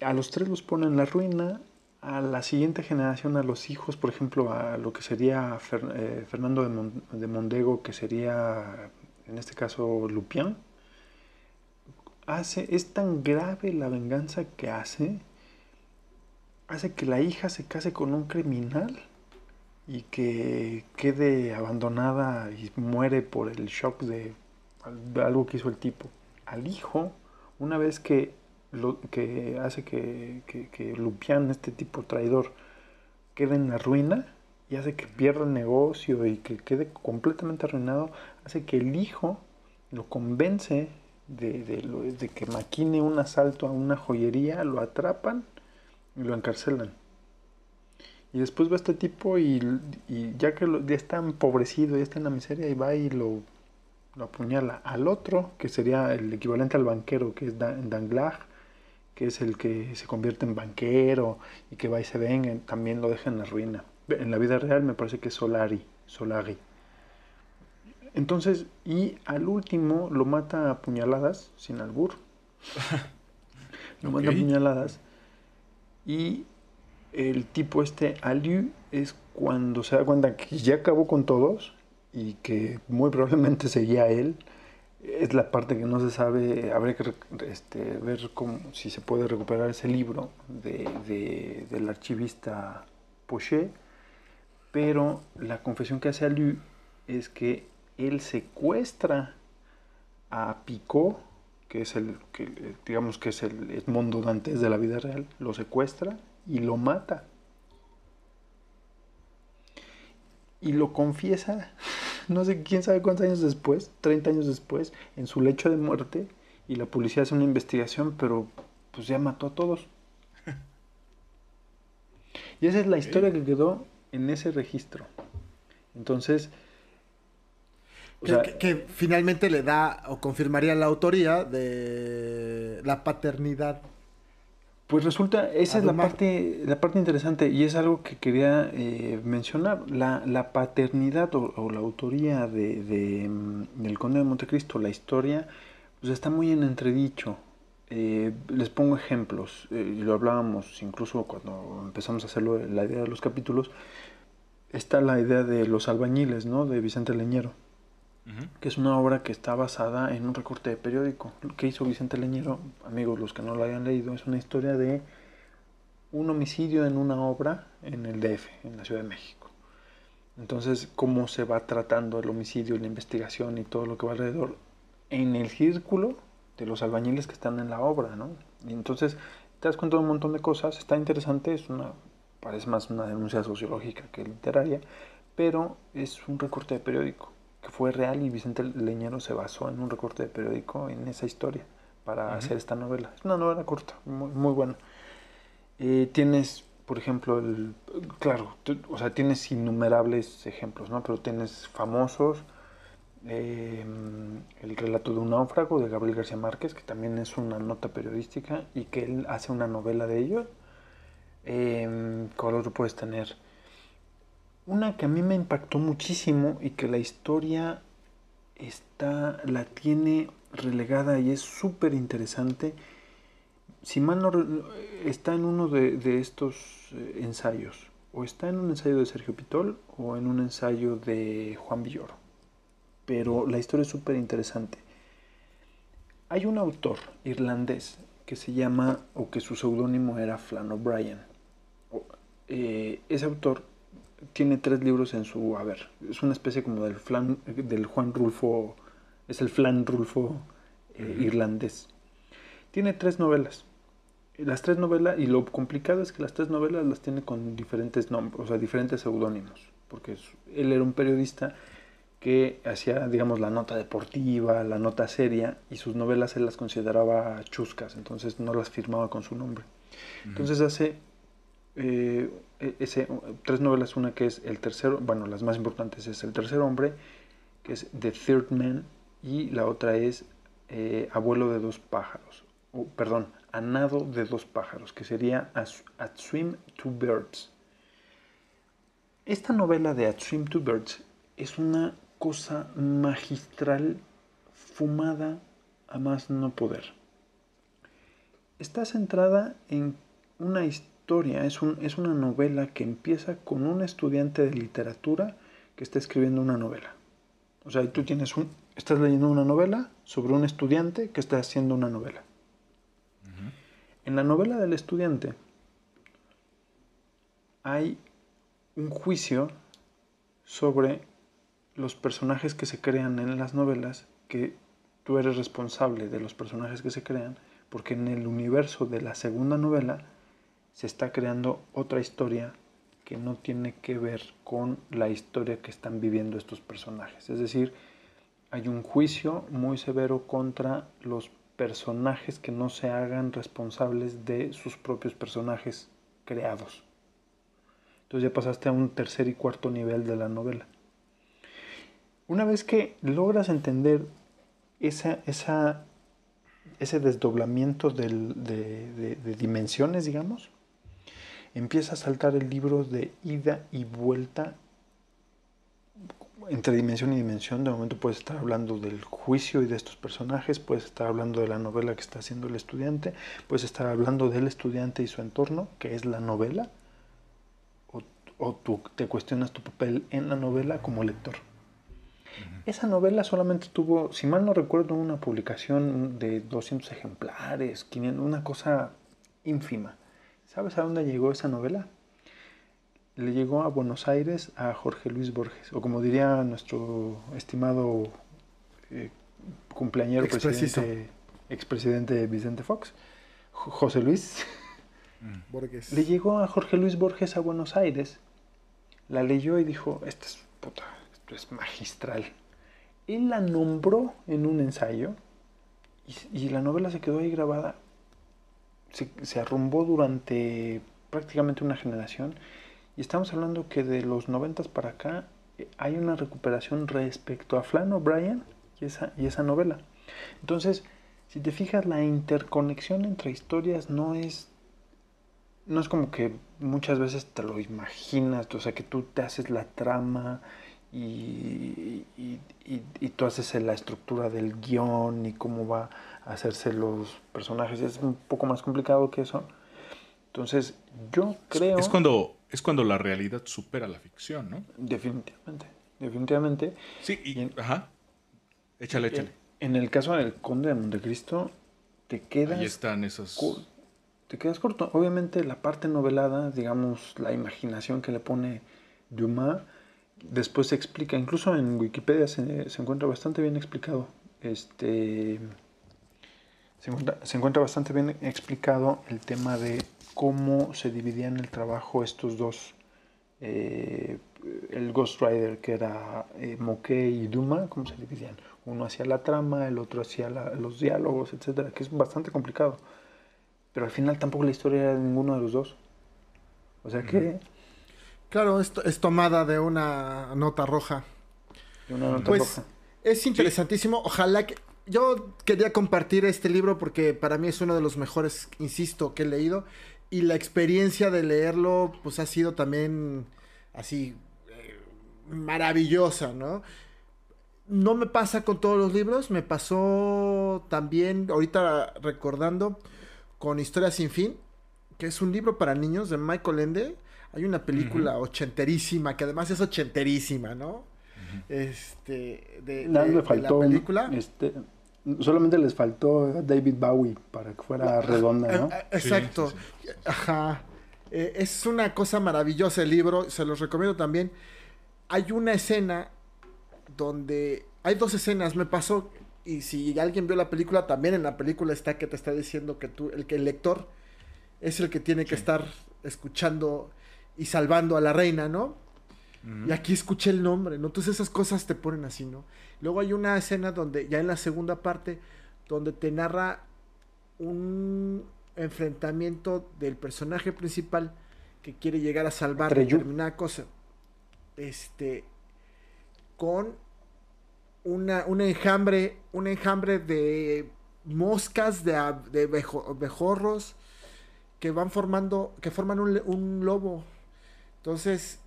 a los tres los pone en la ruina, a la siguiente generación, a los hijos, por ejemplo, a lo que sería eh, Fernando de, de Mondego, que sería, en este caso, Lupien, hace, es tan grave la venganza que hace, hace que la hija se case con un criminal y que quede abandonada y muere por el shock de al- algo que hizo el tipo. Al hijo, una vez que, lo, que hace que, que, que Lupián, este tipo traidor, quede en la ruina y hace que pierda el negocio y que quede completamente arruinado, hace que el hijo lo convence de, de de que maquine un asalto a una joyería, lo atrapan y lo encarcelan. Y después va este tipo y, y ya que ya está empobrecido, ya está en la miseria, y va y lo, lo apuñala. Al otro, que sería el equivalente al banquero, que es Dan- Danglars, que es el que se convierte en banquero y que va y se venga, también lo deja en la ruina. En la vida real me parece que es Solari, Solari. Entonces, y al último lo mata a puñaladas, sin albur. (laughs) lo mata a puñaladas. Y el tipo este, Aliu, es cuando se da cuenta que ya acabó con todos y que muy probablemente seguía él. Es la parte que no se sabe, habría que este, ver cómo, si se puede recuperar ese libro de, de- del archivista Pochet, pero la confesión que hace Aliu es que él secuestra a Picot, que es el, que, eh, digamos que es el Edmondo Dantes de la vida real, lo secuestra y lo mata. Y lo confiesa, (laughs) no sé quién sabe cuántos años después, 30 años después, en su lecho de muerte, y la policía hace una investigación, pero pues ya mató a todos. (laughs) Y esa es la historia que quedó en ese registro. Entonces, o Que, sea, que- que finalmente le da o confirmaría la autoría de la paternidad. Pues resulta, esa es la parte, la parte interesante y es algo que quería eh, mencionar. La, la paternidad o, o la autoría de, de, mm, del Conde de Montecristo, la historia, pues está muy en entredicho. Eh, les pongo ejemplos, eh, lo hablábamos incluso cuando empezamos a hacerlo, la idea de los capítulos. Está la idea de los albañiles, ¿no? De Vicente Leñero. Que es una obra que está basada en un recorte de periódico. Que hizo Vicente Leñero, amigos, los que no lo hayan leído, es una historia de un homicidio en una obra en el DF, en la Ciudad de México. Entonces, cómo se va tratando el homicidio la investigación y todo lo que va alrededor en el círculo de los albañiles que están en la obra, ¿no? Y entonces te das cuenta de un montón de cosas, está interesante, es una, parece más una denuncia sociológica que literaria, pero es un recorte de periódico que fue real y Vicente Leñero se basó en un recorte de periódico en esa historia para hacer esta novela. Es una novela corta, muy, muy buena. Eh, tienes, por ejemplo, el, claro, o sea, tienes innumerables ejemplos, ¿no? Pero tienes famosos, eh, el relato de un náufrago de Gabriel García Márquez, que también es una nota periodística y que él hace una novela de ello. Eh, ¿Cuál otro puedes tener? Una que a mí me impactó muchísimo y que la historia está, la tiene relegada y es súper interesante. Si mal no está en uno de, de estos eh, ensayos, o está en un ensayo de Sergio Pitol o en un ensayo de Juan Villoro. Pero la historia es súper interesante. Hay un autor irlandés que se llama, o que su seudónimo era Flann O'Brien. Eh, ese autor tiene tres libros en su haber. Es una especie como del, Flan, del Juan Rulfo, es el Flan Rulfo eh, irlandés. Tiene tres novelas. Las tres novelas, y lo complicado es que las tres novelas las tiene con diferentes nombres, o sea, diferentes seudónimos. Porque él era un periodista que hacía, digamos, la nota deportiva, la nota seria, y sus novelas él las consideraba chuscas, entonces no las firmaba con su nombre. Entonces hace eh, e- ese, tres novelas, una que es El Tercero, bueno, las más importantes es El Tercer Hombre, que es The Third Man, y la otra es eh, Abuelo de dos pájaros, o, perdón, A Nado de dos pájaros, que sería At Swim Two Birds. Esta novela de At Swim Two Birds es una cosa magistral, fumada a más no poder. Está centrada en una historia, es, un- es una novela que empieza con un estudiante de literatura que está escribiendo una novela. O sea, tú tienes un, estás leyendo una novela sobre un estudiante que está haciendo una novela. En la novela del estudiante hay un juicio sobre los personajes que se crean en las novelas, que tú eres responsable de los personajes que se crean, porque en el universo de la segunda novela se está creando otra historia que no tiene que ver con la historia que están viviendo estos personajes. Es decir, hay un juicio muy severo contra los personajes que no se hagan responsables de sus propios personajes creados. Entonces ya pasaste a un tercer y cuarto nivel de la novela. Una vez que logras entender ese desdoblamiento de dimensiones, digamos, empieza a saltar el libro de ida y vuelta entre dimensión y dimensión. De momento puedes estar hablando del juicio y de estos personajes, puedes estar hablando de la novela que está haciendo el estudiante, puedes estar hablando del estudiante y su entorno, que es la novela, o, o tú te cuestionas tu papel en la novela como lector. Esa novela solamente tuvo, si mal no recuerdo, una publicación de 200 ejemplares, 500, una cosa ínfima. ¿Sabes a dónde llegó esa novela? Le llegó a Buenos Aires a Jorge Luis Borges, o como diría nuestro estimado eh, cumpleañero presidente, expresidente Vicente Fox, Jo- José Luis. Borges. Le llegó a Jorge Luis Borges a Buenos Aires, la leyó y dijo, esta es puta, esto es magistral. Él la nombró en un ensayo y, y la novela se quedó ahí grabada, se, arrumbó durante prácticamente una generación y estamos hablando que de los noventas para acá eh, hay una recuperación respecto a Flann O'Brien y esa, y esa novela. Entonces, si te fijas, la interconexión entre historias no es no es como que muchas veces te lo imaginas, o sea, que tú te haces la trama y, y, y- y tú haces la estructura del guion y cómo va hacerse los personajes. Es un poco más complicado que eso. Entonces, yo creo... Es cuando, es cuando la realidad supera la ficción, ¿no? Definitivamente, definitivamente. Sí, y, ajá. Échale, échale. En el caso del Conde de Montecristo, te quedas Ahí están esas. te quedas corto. Obviamente la parte novelada, digamos, la imaginación que le pone Dumas, después se explica, incluso en Wikipedia se, se encuentra bastante bien explicado. Este, se, encuentra, se encuentra bastante bien explicado el tema de cómo se dividían el trabajo estos dos. eh, el Ghost Rider, que era eh, y Dumas, cómo se dividían. Uno hacía la trama, el otro hacía los diálogos, etcétera, que es bastante complicado. Pero al final tampoco la historia era de ninguno de los dos. O sea que Claro, esto es tomada de una nota roja. de una nota Pues roja. es interesantísimo. Ojalá que. Yo quería compartir este libro porque para mí es uno de los mejores, insisto, que he leído. Y la experiencia de leerlo, pues ha sido también así eh, maravillosa, ¿no? No me pasa con todos los libros, me pasó también, ahorita recordando, con Historia sin fin, que es un libro para niños de Michael Ende. Hay una película ochenterísima, que además es ochenterísima, ¿no? Este, de, de- la película. Este, solamente les faltó David Bowie para que fuera redonda, ¿no? Eh, eh, Exacto. Ajá. Eh, es una cosa maravillosa el libro, se los recomiendo también. Hay una escena donde hay dos escenas, me pasó y si alguien vio la película, también en la película está que te está diciendo que tú el que el lector es el que tiene que estar escuchando y salvando a la reina, ¿no? Y aquí escuché el nombre, ¿no? Entonces esas cosas te ponen así, ¿no? Luego hay una escena donde, ya en la segunda parte, donde te narra un enfrentamiento del personaje principal que quiere llegar a salvar determinada cosa. Este. Con una, un enjambre. Un enjambre de moscas, de, ab- de bejo- bejorros. Que van formando. Que forman un, un lobo. Entonces.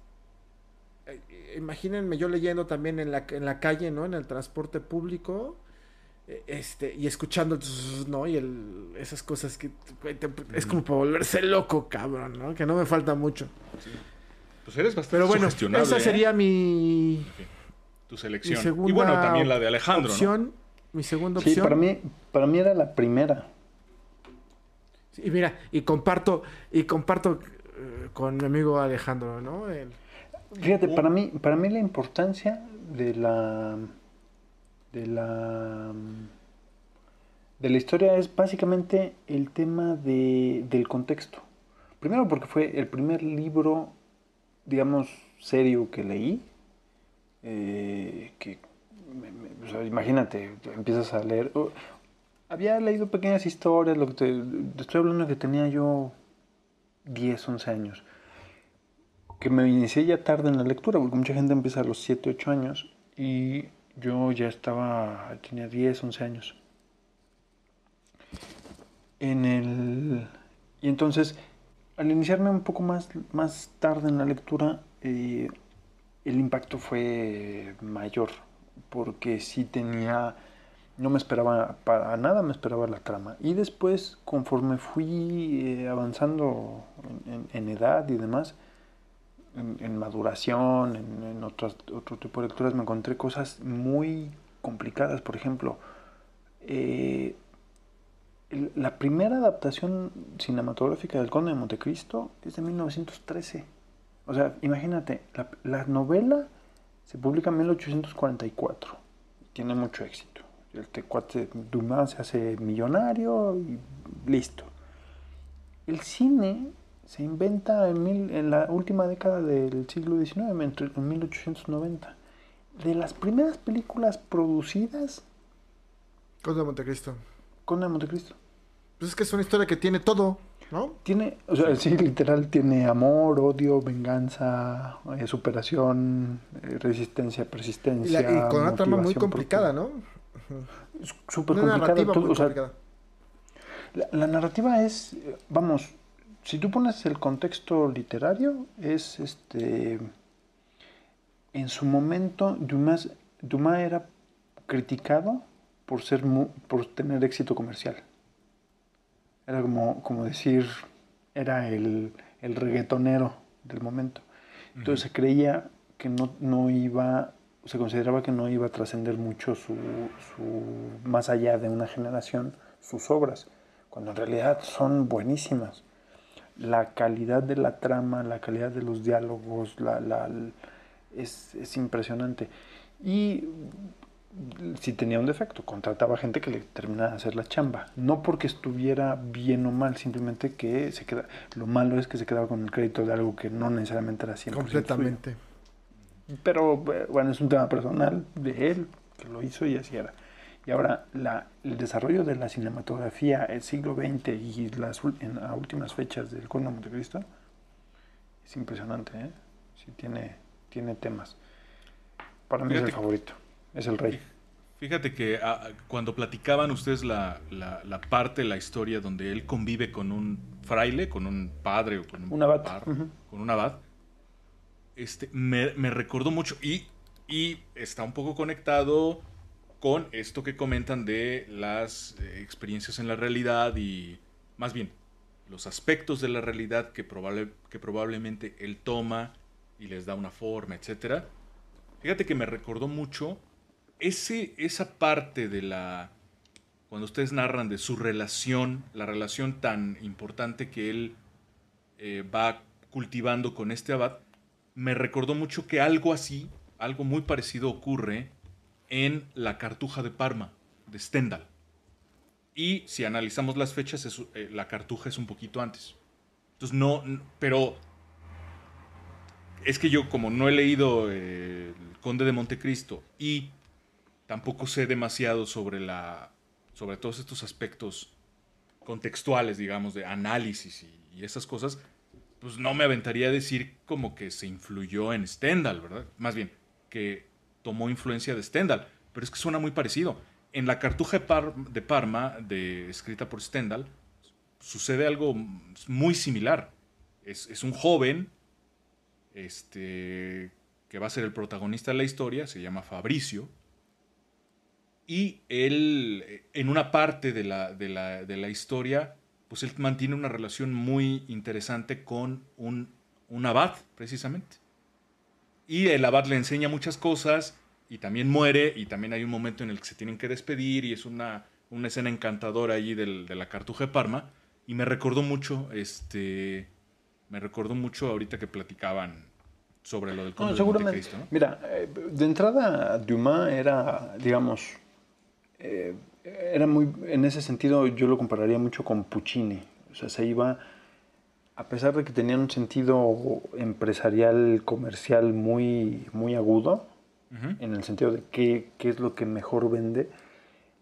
Eh, Imagínense yo leyendo también en la, en la calle, ¿no? En el transporte público. eh, Este, y escuchando, ¿no? Y el, esas cosas que te- es como para volverse loco, cabrón, ¿no? Que no me falta mucho. Pues eres bastante Pero bueno, esa ¿eh? sería mi, tu mi selección. segunda y bueno, también la de Alejandro, ¿no? opción. Mi segunda Sí, opción. para mí, para mí era la primera. Y mira, y comparto, y comparto eh, con mi amigo Alejandro, ¿no? El- Fíjate, para mí, para mí la importancia de la de la de la historia es básicamente el tema de, del contexto. Primero porque fue el primer libro, digamos, serio que leí. eh, que me- me- o sea, imagínate, empiezas a leer. oh, había leído pequeñas historias, lo que te, te estoy hablando que tenía yo 10, 11 años que me inicié ya tarde en la lectura, porque mucha gente empieza a los 7, 8 años y yo ya estaba, tenía 10, 11 años. En el, y entonces, al iniciarme un poco más, más tarde en la lectura, eh, el impacto fue mayor, porque sí tenía, no me esperaba para nada, me esperaba la trama. Y después, conforme fui eh, avanzando en- en- en edad y demás, en, maduración, en, en otras, otro tipo de lecturas, me encontré cosas muy complicadas. Por ejemplo, eh, la primera adaptación cinematográfica del Conde de Montecristo es de 1913. O sea, imagínate, la, la novela se publica en 1844. Tiene mucho éxito. El cuate Dumas se hace millonario y listo. El cine se inventa en, mil- en la última década del siglo XIX, entre, en 1890. De las primeras películas producidas, Conde de Montecristo. Conde de Montecristo. Pues es que es una historia que tiene todo, ¿no? Tiene, o sea, sí, literal, tiene amor, odio, venganza, eh, superación, eh, resistencia, Y, persistencia. la- y con una trama muy complicada, propia. ¿no? Súper complicada. narrativa tú- muy o sea, complicada. La, la narrativa es, eh, vamos, si tú pones el contexto literario, es este. En su momento, Dumas, Dumas era criticado por, ser mu- por tener éxito comercial. Era como, como decir, era el, el reggaetonero del momento. Entonces se creía que no, no iba se consideraba que no iba a trascender mucho su, su- más allá de una generación sus obras, cuando en realidad son buenísimas. La calidad de la trama, la calidad de los diálogos, la, la- es, es impresionante. Y si tenía un defecto, contrataba gente que le terminara de hacer la chamba. No porque estuviera bien o mal, simplemente que se queda, lo malo es que se quedaba con el crédito de algo que no necesariamente era 100% suyo. Completamente. Pero eh, bueno, es un tema personal de él, que lo hizo y así era. Y ahora, la, el desarrollo de la cinematografía el siglo XX y las en, a últimas fechas del Conde de Montecristo es impresionante, ¿eh? Sí, tiene, tiene temas. Para mí es el favorito, es el rey. Fíjate que ah, cuando platicaban ustedes la, la- la parte, la historia donde él convive con un fraile, con un padre o con un, Un abad, par- ujú. con un abad, este, me, me recordó mucho y, y está un poco conectado con esto que comentan de las eh, experiencias en la realidad y más bien los aspectos de la realidad que, probable, que probablemente él toma y les da una forma, etcétera. Fíjate que me recordó mucho ese, esa parte de la... Cuando ustedes narran de su relación, la relación tan importante que él eh, va cultivando con este abad, me recordó mucho que algo así, algo muy parecido ocurre en la Cartuja de Parma, de Stendhal. Y si analizamos las fechas, eh, la Cartuja es un poquito antes. Entonces no, pero es que yo como no he leído eh, El Conde de Montecristo y tampoco sé demasiado sobre la sobre todos estos aspectos contextuales, digamos, de análisis y, y esas cosas, pues no me aventaría a decir como que se influyó en Stendhal, ¿verdad? Más bien, que tomó influencia de Stendhal, pero es que suena muy parecido. En la Cartuja de, Par- de Parma, escrita por Stendhal, sucede algo muy similar. Es, es un joven este, que va a ser el protagonista de la historia, se llama Fabricio, y él, en una parte de la, de la, de la historia, pues él mantiene una relación muy interesante con un, un abad, precisamente. Y el abad le enseña muchas cosas y también muere y también hay un momento en el que se tienen que despedir y es una, una escena encantadora allí del- de la Cartuja de Parma. Y me recordó mucho, este, me recordó mucho ahorita que platicaban sobre lo del No, Conde de seguramente. Montecristo, ¿no? Mira, eh, de entrada Dumas era, digamos, eh, era muy, en ese sentido yo lo compararía mucho con Puccini. O sea, se iba, a pesar de que tenía un sentido empresarial, comercial muy, muy agudo, en el sentido de qué, qué es lo que mejor vende,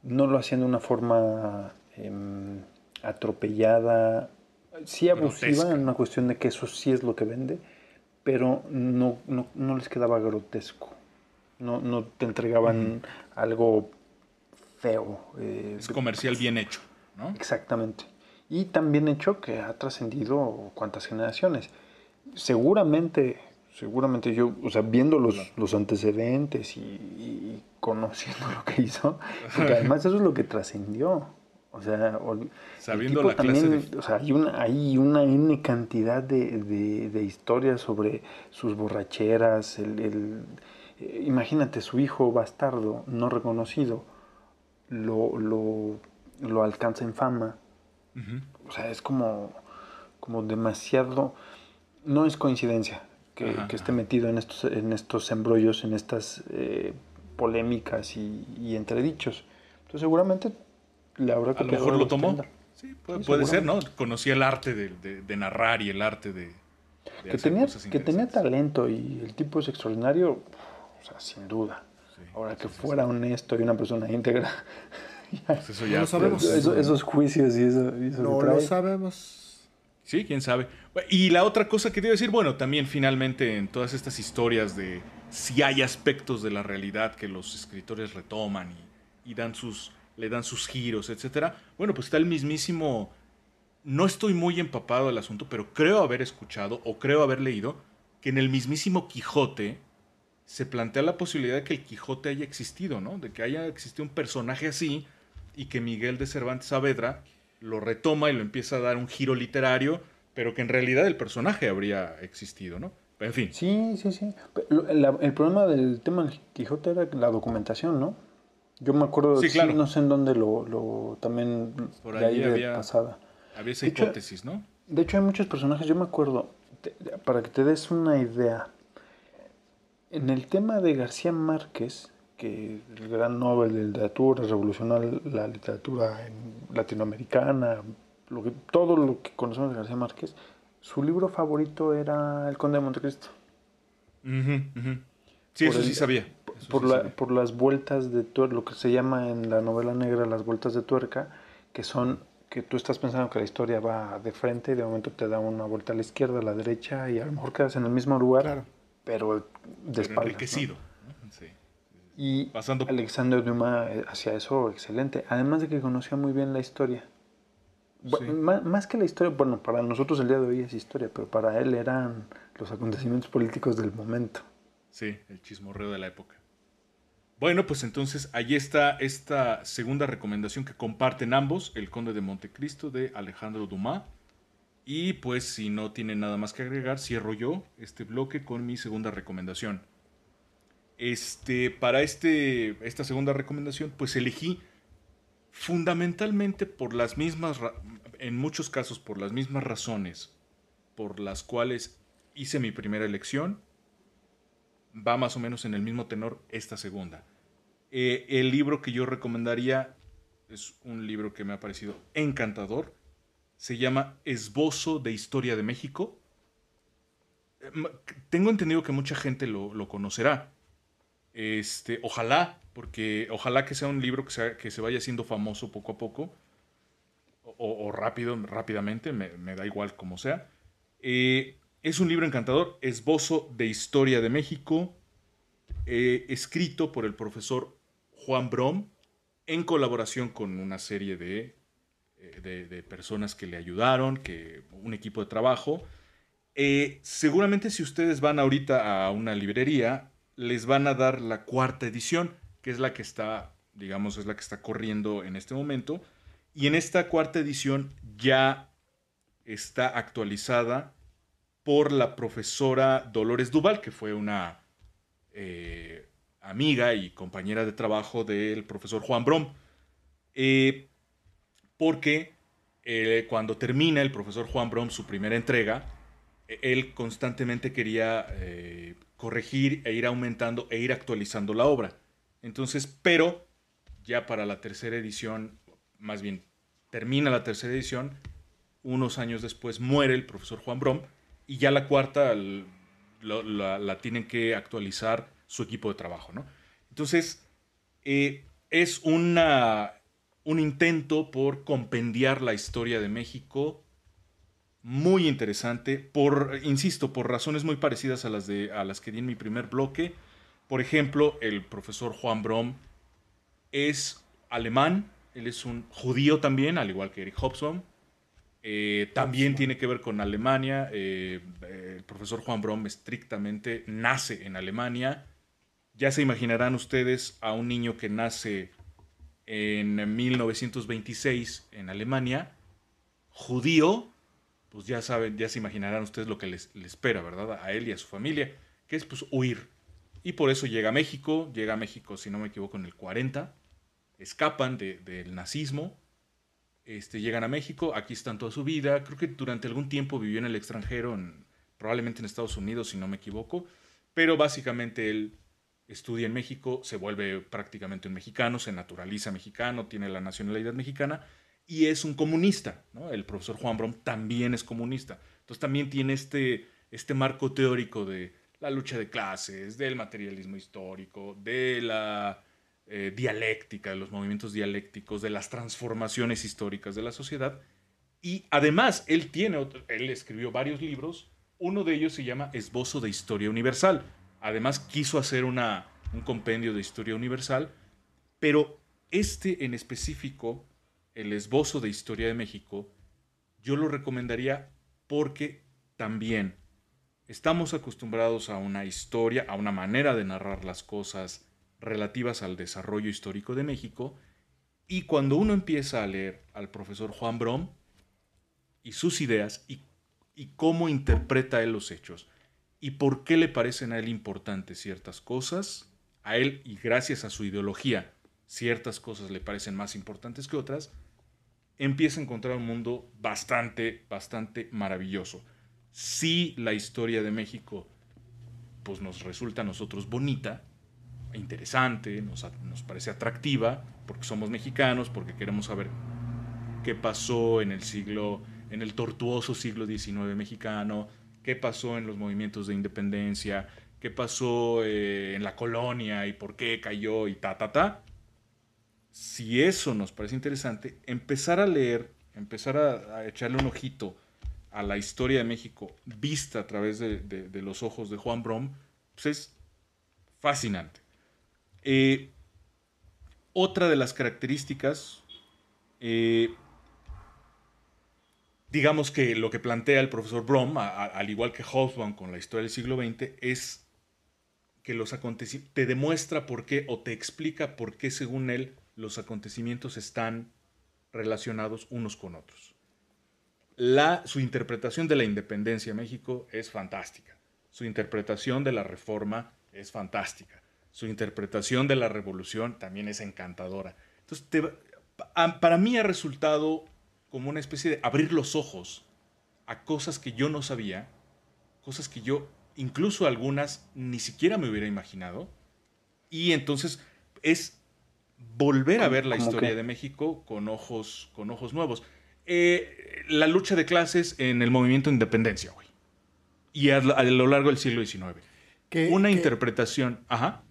no lo hacían de una forma em, atropellada, sí abusiva, Grotesca. en una cuestión de que eso sí es lo que vende, pero no, no, no les quedaba grotesco. No, no te entregaban algo feo. eh, Es comercial bien hecho, ¿no? Exactamente. Y tan bien hecho que ha trascendido cuántas generaciones. Seguramente, seguramente yo, o sea, viendo los, los antecedentes y, y conociendo (laughs) lo que hizo, porque además eso es lo que trascendió. O sea, Sabiendo la clase de- o sea, hay una, hay una N cantidad de, de- de historias sobre sus borracheras. El, el- eh, imagínate, su hijo bastardo, no reconocido, lo, lo, lo alcanza en fama. Ujú. O sea, es como, como demasiado... No es coincidencia que, Ajá, que esté ajá. metido en estos, en estos embrollos, en estas eh, polémicas y, y entredichos. Entonces seguramente le habrá A lo mejor lo tomó. Sí, puede, Sí, puede ser, ¿no? Conocía el arte de, de- de narrar y el arte de, de Que tenía, que tenía talento y el tipo es extraordinario, o sea, sin duda. Sí, Ahora que fuera honesto y una persona íntegra, Pues eso No lo sabemos. pues, eso- esos juicios y eso, y eso No lo sabemos. Sí, quién sabe. Y la otra cosa que te iba a decir, bueno, también finalmente en todas estas historias de si hay aspectos de la realidad que los escritores retoman y, y dan sus, le dan sus giros, etcétera. Bueno, pues está el mismísimo. No estoy muy empapado del asunto, pero creo haber escuchado o creo haber leído que en el mismísimo Quijote se plantea la posibilidad de que el Quijote haya existido, ¿no? De que haya existido un personaje así y que Miguel de Cervantes Saavedra lo retoma y lo empieza a dar un giro literario, pero que en realidad el personaje habría existido, ¿no? En fin. Sí, sí, sí. La- el problema del tema del Quijote era la documentación, ¿no? Yo me acuerdo, Sí, sí, claro. no sé en dónde lo, lo también Por de ahí allí de había- pasada. Había esa De hecho, hipótesis, ¿no? De hecho, hay muchos personajes, yo me acuerdo, te- para que te des una idea, en el tema de García Márquez, que el gran Nobel de literatura, revolucionó la literatura latinoamericana, lo que, todo lo que conocemos de García Márquez, su libro favorito era El Conde de Montecristo. Ujú. Sí, Por eso el- sí sabía. Eso Por, sí la- sabía. por las vueltas de tuerca, lo que se llama en la novela negra las vueltas de tuerca, que son que tú estás pensando que la historia va de frente y de momento te da una vuelta a la izquierda, a la derecha y a lo mejor quedas en el mismo lugar, Claro. pero de Pero enriquecido. ¿no? Y Pasando- Alexander Dumas eh, hacía eso excelente, además de que conocía muy bien la historia. Sí. má- Más que la historia, bueno, para nosotros el día de hoy es historia, pero para él eran los acontecimientos políticos del momento. Sí, el chismorreo de la época. Bueno, pues entonces ahí está esta segunda recomendación que comparten ambos, El Conde de Montecristo de Alejandro Dumas. Y pues si no tienen nada más que agregar, cierro yo este bloque con mi segunda recomendación. Este, para este, esta segunda recomendación, pues elegí fundamentalmente por las mismas, en muchos casos por las mismas razones por las cuales hice mi primera elección, va más o menos en el mismo tenor esta segunda. Eh, el libro que yo recomendaría es un libro que me ha parecido encantador. Se llama Esbozo de Historia de México. Eh, Tengo entendido que mucha gente lo conocerá. Este, ojalá, porque ojalá que sea un libro que, se vaya haciendo famoso poco a poco. O, rápido, rápidamente, me, da igual como sea. Eh, es un libro encantador, Esbozo de Historia de México, eh, escrito por el profesor Juan Brom, en colaboración con una serie de, eh, de personas que le ayudaron, que, un equipo de trabajo. Eh, seguramente si ustedes van ahorita a una librería, les van a dar la cuarta edición, que es la que está, digamos, es la que está corriendo en este momento. Y en esta cuarta edición ya está actualizada por la profesora Dolores Duval, que fue una eh, amiga y compañera de trabajo del profesor Juan Brom. Eh, porque eh, cuando termina el profesor Juan Brom su primera entrega, eh, él constantemente quería corregir e ir aumentando e ir actualizando la obra. Entonces, pero ya para la tercera edición, más bien termina la tercera edición, unos años después muere el profesor Juan Brom y ya la cuarta la tienen que actualizar su equipo de trabajo, ¿no? Entonces, eh, es una, un intento por compendiar la historia de México muy interesante, por, insisto, por razones muy parecidas a las, de, a las que di en mi primer bloque. Por ejemplo, el profesor Juan Brom es alemán, él es un judío también, al igual que Eric Hobsbawm. Eh, también tiene que ver con Alemania. eh, eh, el profesor Juan Brom estrictamente nace en Alemania. Ya se imaginarán ustedes a un niño que nace en 1926 en Alemania, judío, pues ya saben, ya se imaginarán ustedes lo que les, le espera, ¿verdad? A él y a su familia, que es pues huir. Y por eso llega a México, llega a México, si no me equivoco, en el 40, escapan de- del nazismo, este, llegan a México, aquí están toda su vida, creo que durante algún tiempo vivió en el extranjero, en- probablemente en Estados Unidos, si no me equivoco, pero básicamente él estudia en México, se vuelve prácticamente un mexicano, se naturaliza mexicano, tiene la nacionalidad mexicana y es un comunista. ¿no? El profesor Juan Brom también es comunista. Entonces también tiene este, este marco teórico de la lucha de clases, del materialismo histórico, de la eh, dialéctica, de los movimientos dialécticos, de las transformaciones históricas de la sociedad. Y además, él tiene, otro- él escribió varios libros, uno de ellos se llama Esbozo de Historia Universal. Además, quiso hacer una, un compendio de historia universal, pero este en específico, el Esbozo de Historia de México, yo lo recomendaría porque también estamos acostumbrados a una historia, a una manera de narrar las cosas relativas al desarrollo histórico de México, y cuando uno empieza a leer al profesor Juan Brom y sus ideas y, cómo interpreta él los hechos, y por qué le parecen a él importantes ciertas cosas. A él, y gracias a su ideología, ciertas cosas le parecen más importantes que otras. Empieza a encontrar un mundo bastante, bastante maravilloso. Sí, la historia de México pues nos resulta a nosotros bonita, interesante, nos, nos parece atractiva, porque somos mexicanos, porque queremos saber qué pasó en el siglo, en el tortuoso siglo XIX mexicano, qué pasó en los movimientos de independencia, qué pasó eh, en la colonia y por qué cayó y ta, ta, ta. Si eso nos parece interesante, empezar a leer, empezar a, echarle un ojito a la historia de México vista a través de, los ojos de Juan Brom, pues es fascinante. Eh, otra de las características, eh, digamos que lo que plantea el profesor Brom, al igual que Hobsbawm con la historia del siglo XX, es que los acontecimientos, te demuestra por qué o te explica por qué, según él, los acontecimientos están relacionados unos con otros. La, su interpretación de la independencia de México es fantástica. Su interpretación de la reforma es fantástica. Su interpretación de la revolución también es encantadora. Entonces, para mí ha resultado como una especie de abrir los ojos a cosas que yo no sabía, cosas que yo, incluso algunas, ni siquiera me hubiera imaginado. Y entonces es volver a ver la ¿Cómo historia de México con ojos, con ojos nuevos. Eh, la lucha de clases en el movimiento de independencia, güey. Y a, a lo largo del siglo XIX. Que, Una que- interpretación, ajá.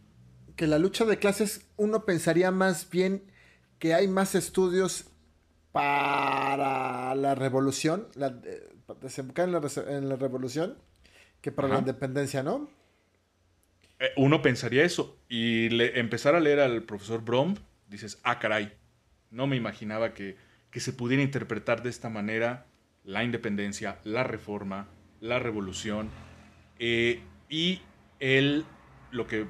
que la lucha de clases, uno pensaría más bien que hay más estudios para la revolución, la, eh, para desembocar en la, rese- en la revolución, que para la independencia, ¿no? Eh, uno pensaría eso. Y empezar a leer al profesor Brom, dices, ah, caray, no me imaginaba que, que se pudiera interpretar de esta manera la independencia, la reforma, la revolución eh, y el, lo que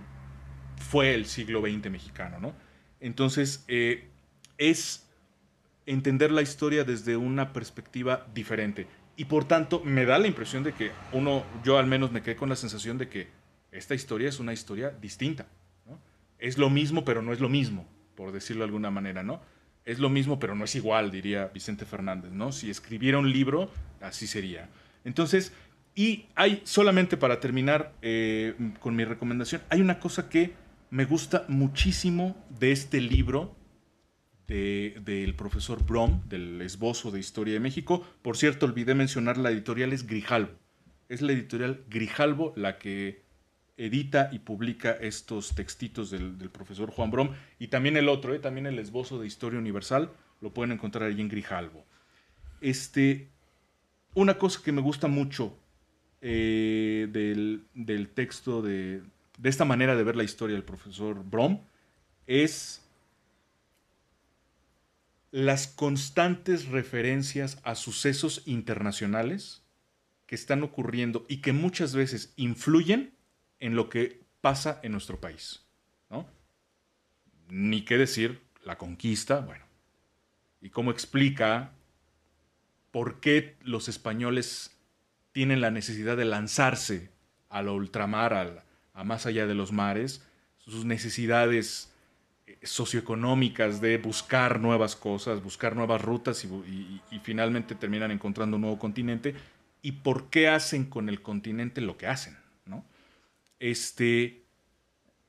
fue el siglo XX mexicano, ¿no? Entonces, eh, es entender la historia desde una perspectiva diferente. Y por tanto, me da la impresión de que uno, yo al menos me quedé con la sensación de que esta historia es una historia distinta. Es lo mismo, pero no es lo mismo, por decirlo de alguna manera, ¿no? Es lo mismo, pero no es igual, diría Vicente Fernández, ¿no? Si escribiera un libro, así sería. Entonces, y hay, solamente para terminar eh, con mi recomendación, hay una cosa que me gusta muchísimo de este libro de- del profesor Brom, del esbozo de Historia de México. Por cierto, olvidé mencionar, la editorial es Grijalbo. Es la editorial Grijalbo la que edita y publica estos textitos del, profesor Juan Brom. Y también el otro, ¿eh? también el esbozo de Historia Universal, lo pueden encontrar ahí en Grijalbo. Este, una cosa que me gusta mucho eh, del, del texto de, de esta manera de ver la historia del profesor Brom es las constantes referencias a sucesos internacionales que están ocurriendo y que muchas veces influyen en lo que pasa en nuestro país. ¿no? Ni qué decir la conquista, bueno, y cómo explica por qué los españoles tienen la necesidad de lanzarse a la ultramar, al- a más allá de los mares, sus necesidades eh, socioeconómicas de buscar nuevas cosas, buscar nuevas rutas y, y- finalmente terminan encontrando un nuevo continente y por qué hacen con el continente lo que hacen. Este,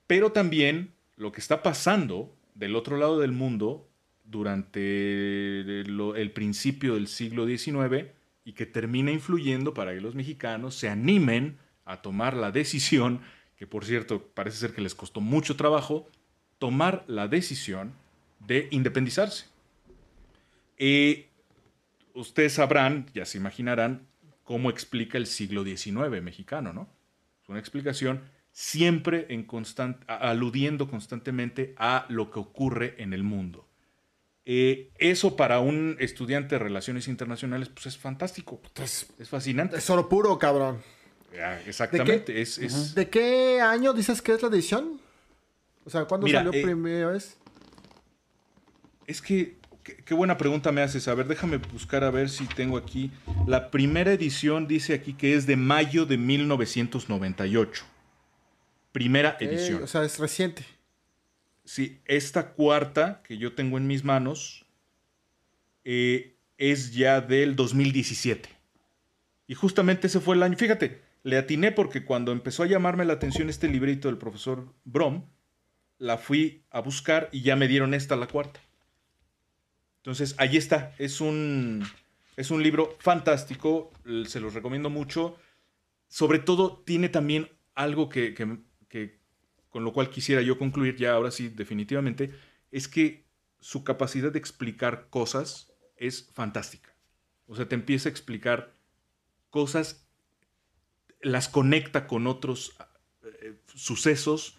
pero también lo que está pasando del otro lado del mundo durante el principio del siglo XIX y que termina influyendo para que los mexicanos se animen a tomar la decisión, que por cierto parece ser que les costó mucho trabajo, tomar la decisión de independizarse. Eh, ustedes sabrán, ya se imaginarán, cómo explica el siglo XIX mexicano, ¿no? Una explicación siempre en constan- a- aludiendo constantemente a lo que ocurre en el mundo. Eh, eso para un estudiante de relaciones internacionales, pues es fantástico, Es, es fascinante. es oro puro, cabrón. Ah, Exactamente, es, es- ¿De qué año dices que es la edición? O sea, ¿cuándo Mira, salió eh, primera vez? es que qué, qué buena pregunta me haces. A ver, déjame buscar a ver si tengo aquí. La primera edición dice aquí que es de mayo de 1998. Primera edición. o sea, es reciente. Sí, esta cuarta que yo tengo en mis manos eh, es ya del 2017. Y justamente ese fue el año. Fíjate, le atiné porque cuando empezó a llamarme la atención este librito del profesor Brom, la fui a buscar y ya me dieron esta, la cuarta. Entonces, ahí está. Es un, es un libro fantástico. Se los recomiendo mucho. Sobre todo, tiene también algo que, que- con lo cual quisiera yo concluir ya ahora sí, definitivamente, es que su capacidad de explicar cosas es fantástica. O sea, te empieza a explicar cosas, las conecta con otros eh, sucesos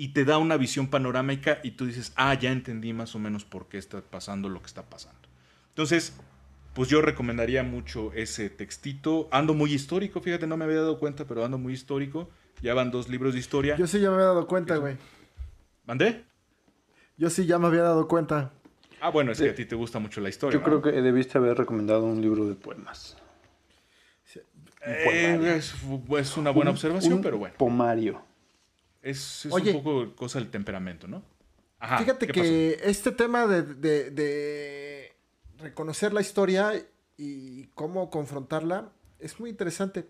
y te da una visión panorámica y tú dices, ah, ya entendí más o menos por qué está pasando lo que está pasando. Entonces, pues yo recomendaría mucho ese textito. Ando muy histórico, fíjate, no me había dado cuenta, pero ando muy histórico. Ya van dos libros de historia. Yo sí ya me había dado cuenta, güey. ¿Mandé? Yo sí ya me había dado cuenta. Ah, bueno, es que a ti te gusta mucho la historia. Yo creo que debiste haber recomendado un libro de poemas. Eh, es, es una buena Un- observación, un pero bueno. Pomario. Es, es Oye. un poco cosa del temperamento, ¿no? Ajá, Fíjate ¿qué que este tema de, de- de reconocer la historia y cómo confrontarla es muy interesante.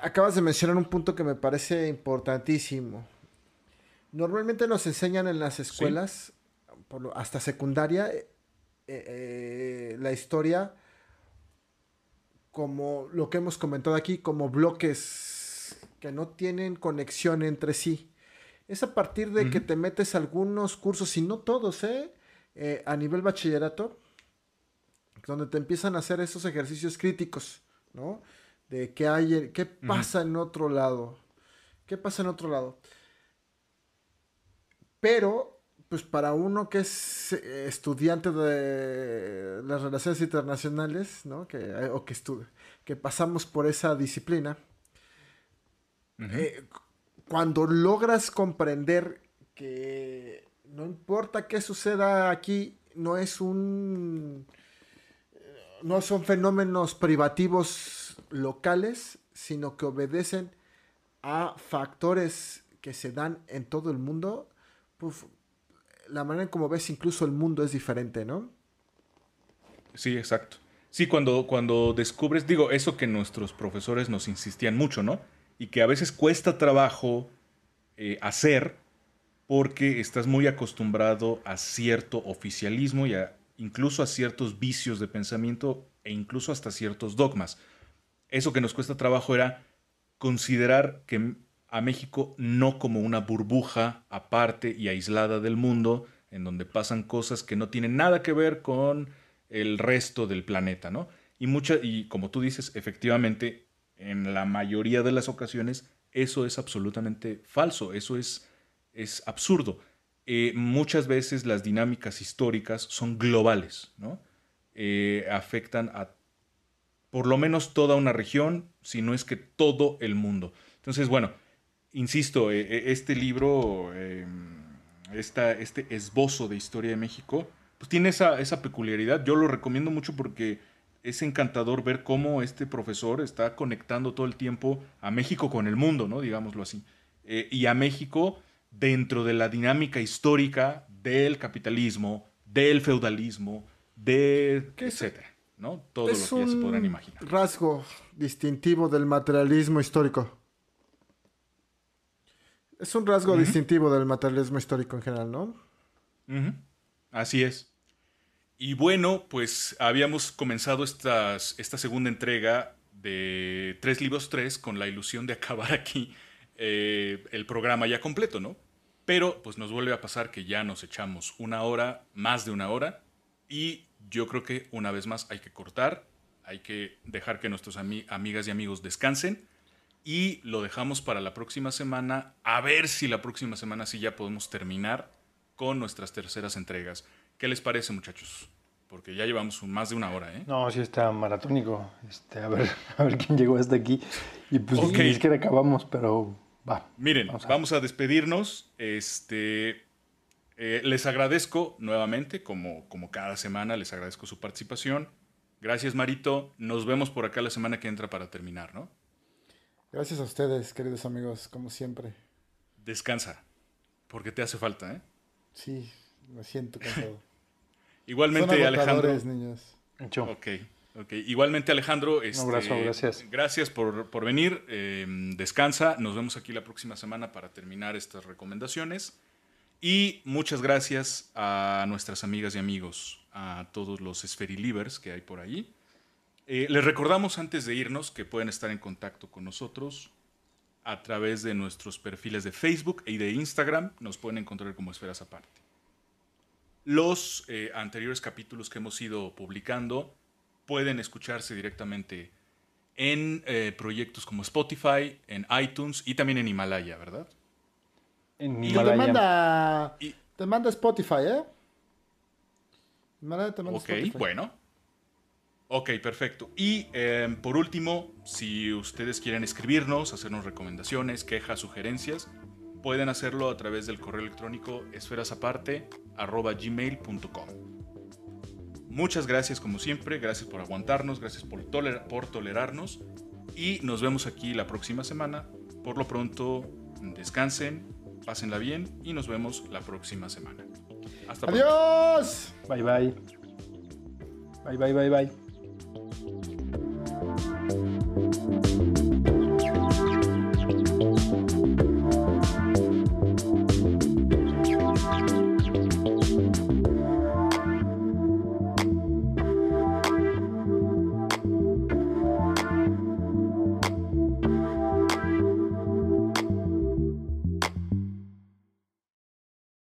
Acabas de mencionar un punto que me parece importantísimo. Normalmente nos enseñan en las escuelas, por hasta secundaria, eh, eh, la historia como lo que hemos comentado aquí, como bloques que no tienen conexión entre sí. Es a partir de que te metes algunos cursos, y no todos, ¿eh? Eh, a nivel bachillerato, donde te empiezan a hacer esos ejercicios críticos, ¿no? De qué hay, qué pasa en otro lado. ¿Qué pasa en otro lado? Pero, pues para uno que es eh, estudiante de las relaciones internacionales, ¿no? Que, eh, o que, que pasamos por esa disciplina, Eh, cuando logras comprender que no importa qué suceda aquí, no es un. no son fenómenos privativos locales, sino que obedecen a factores que se dan en todo el mundo. Puf, la manera en como ves incluso el mundo es diferente, ¿no? Sí, exacto. Sí, cuando, cuando descubres, digo, eso que nuestros profesores nos insistían mucho, ¿no? Y que a veces cuesta trabajo eh, hacer porque estás muy acostumbrado a cierto oficialismo y a, incluso a ciertos vicios de pensamiento e incluso hasta ciertos dogmas. Eso que nos cuesta trabajo era considerar que a México no como una burbuja aparte y aislada del mundo, en donde pasan cosas que no tienen nada que ver con el resto del planeta, ¿no? Y mucha, y como tú dices, efectivamente, en la mayoría de las ocasiones, eso es absolutamente falso, eso es, es absurdo. Eh, muchas veces las dinámicas históricas son globales, ¿no? Eh, afectan a por lo menos toda una región, si no es que todo el mundo. Entonces, bueno, insisto, eh, este libro, eh, esta- este esbozo de historia de México, pues tiene esa, esa peculiaridad. Yo lo recomiendo mucho porque es encantador ver cómo este profesor está conectando todo el tiempo a México con el mundo, ¿no? Digámoslo así. Eh, y a México dentro de la dinámica histórica del capitalismo, del feudalismo, de etcétera, ¿no? Todo es lo que ya se un podrán imaginar. rasgo distintivo del materialismo histórico. Es un rasgo distintivo del materialismo histórico en general, ¿no? Ujú, Así es. Y bueno, pues habíamos comenzado esta segunda entrega de Tres Libros Tres con la ilusión de acabar aquí eh, el programa ya completo, ¿no? Pero pues nos vuelve a pasar que ya nos echamos una hora, más de una hora, y yo creo que una vez más hay que cortar, hay que dejar que nuestros ami- amigas y amigos descansen y lo dejamos para la próxima semana, a ver si la próxima semana sí ya podemos terminar con nuestras terceras entregas. ¿Qué les parece, muchachos? Porque ya llevamos un- más de una hora, ¿eh? No, sí está maratónico. Este, a ver, (laughs) a ver quién llegó hasta aquí. Y pues ni siquiera acabamos, pero va. Miren, Vamos a, despedirnos. Este, Eh, les agradezco nuevamente, como, como cada semana, les agradezco su participación. Gracias, Marito. Nos vemos por acá la semana que entra para terminar, ¿no? Gracias a ustedes, queridos amigos, como siempre. Descansa, porque te hace falta, ¿eh? Sí, me siento cansado. (laughs) Igualmente, Son Alejandro. niños. Yo. Ok, ok. Igualmente, Alejandro. este, abrazo, gracias. Gracias por, por venir. eh, descansa. Nos vemos aquí la próxima semana para terminar estas recomendaciones. Y muchas gracias a nuestras amigas y amigos, a todos los Sferilivers que hay por ahí. Eh, les recordamos antes de irnos que pueden estar en contacto con nosotros a través de nuestros perfiles de Facebook y de Instagram. Nos pueden encontrar como Esferas Aparte. Los eh, anteriores capítulos que hemos ido publicando pueden escucharse directamente en eh, proyectos como Spotify, en iTunes y también en Himalaya, ¿verdad? En Y te Himalaya. manda, Y- te manda Spotify, ¿eh? Himalaya te manda Ok, Spotify. bueno. Ok, perfecto. Y eh, por último, si ustedes quieren escribirnos, hacernos recomendaciones, quejas, sugerencias, pueden hacerlo a través del correo electrónico esferasaparte.gmail.com. Muchas gracias como siempre, gracias por aguantarnos, gracias por, toler- por tolerarnos y nos vemos aquí la próxima semana. Por lo pronto, descansen, pásenla bien y nos vemos la próxima semana. Hasta pronto. ¡Adiós! Bye bye. Bye bye bye bye.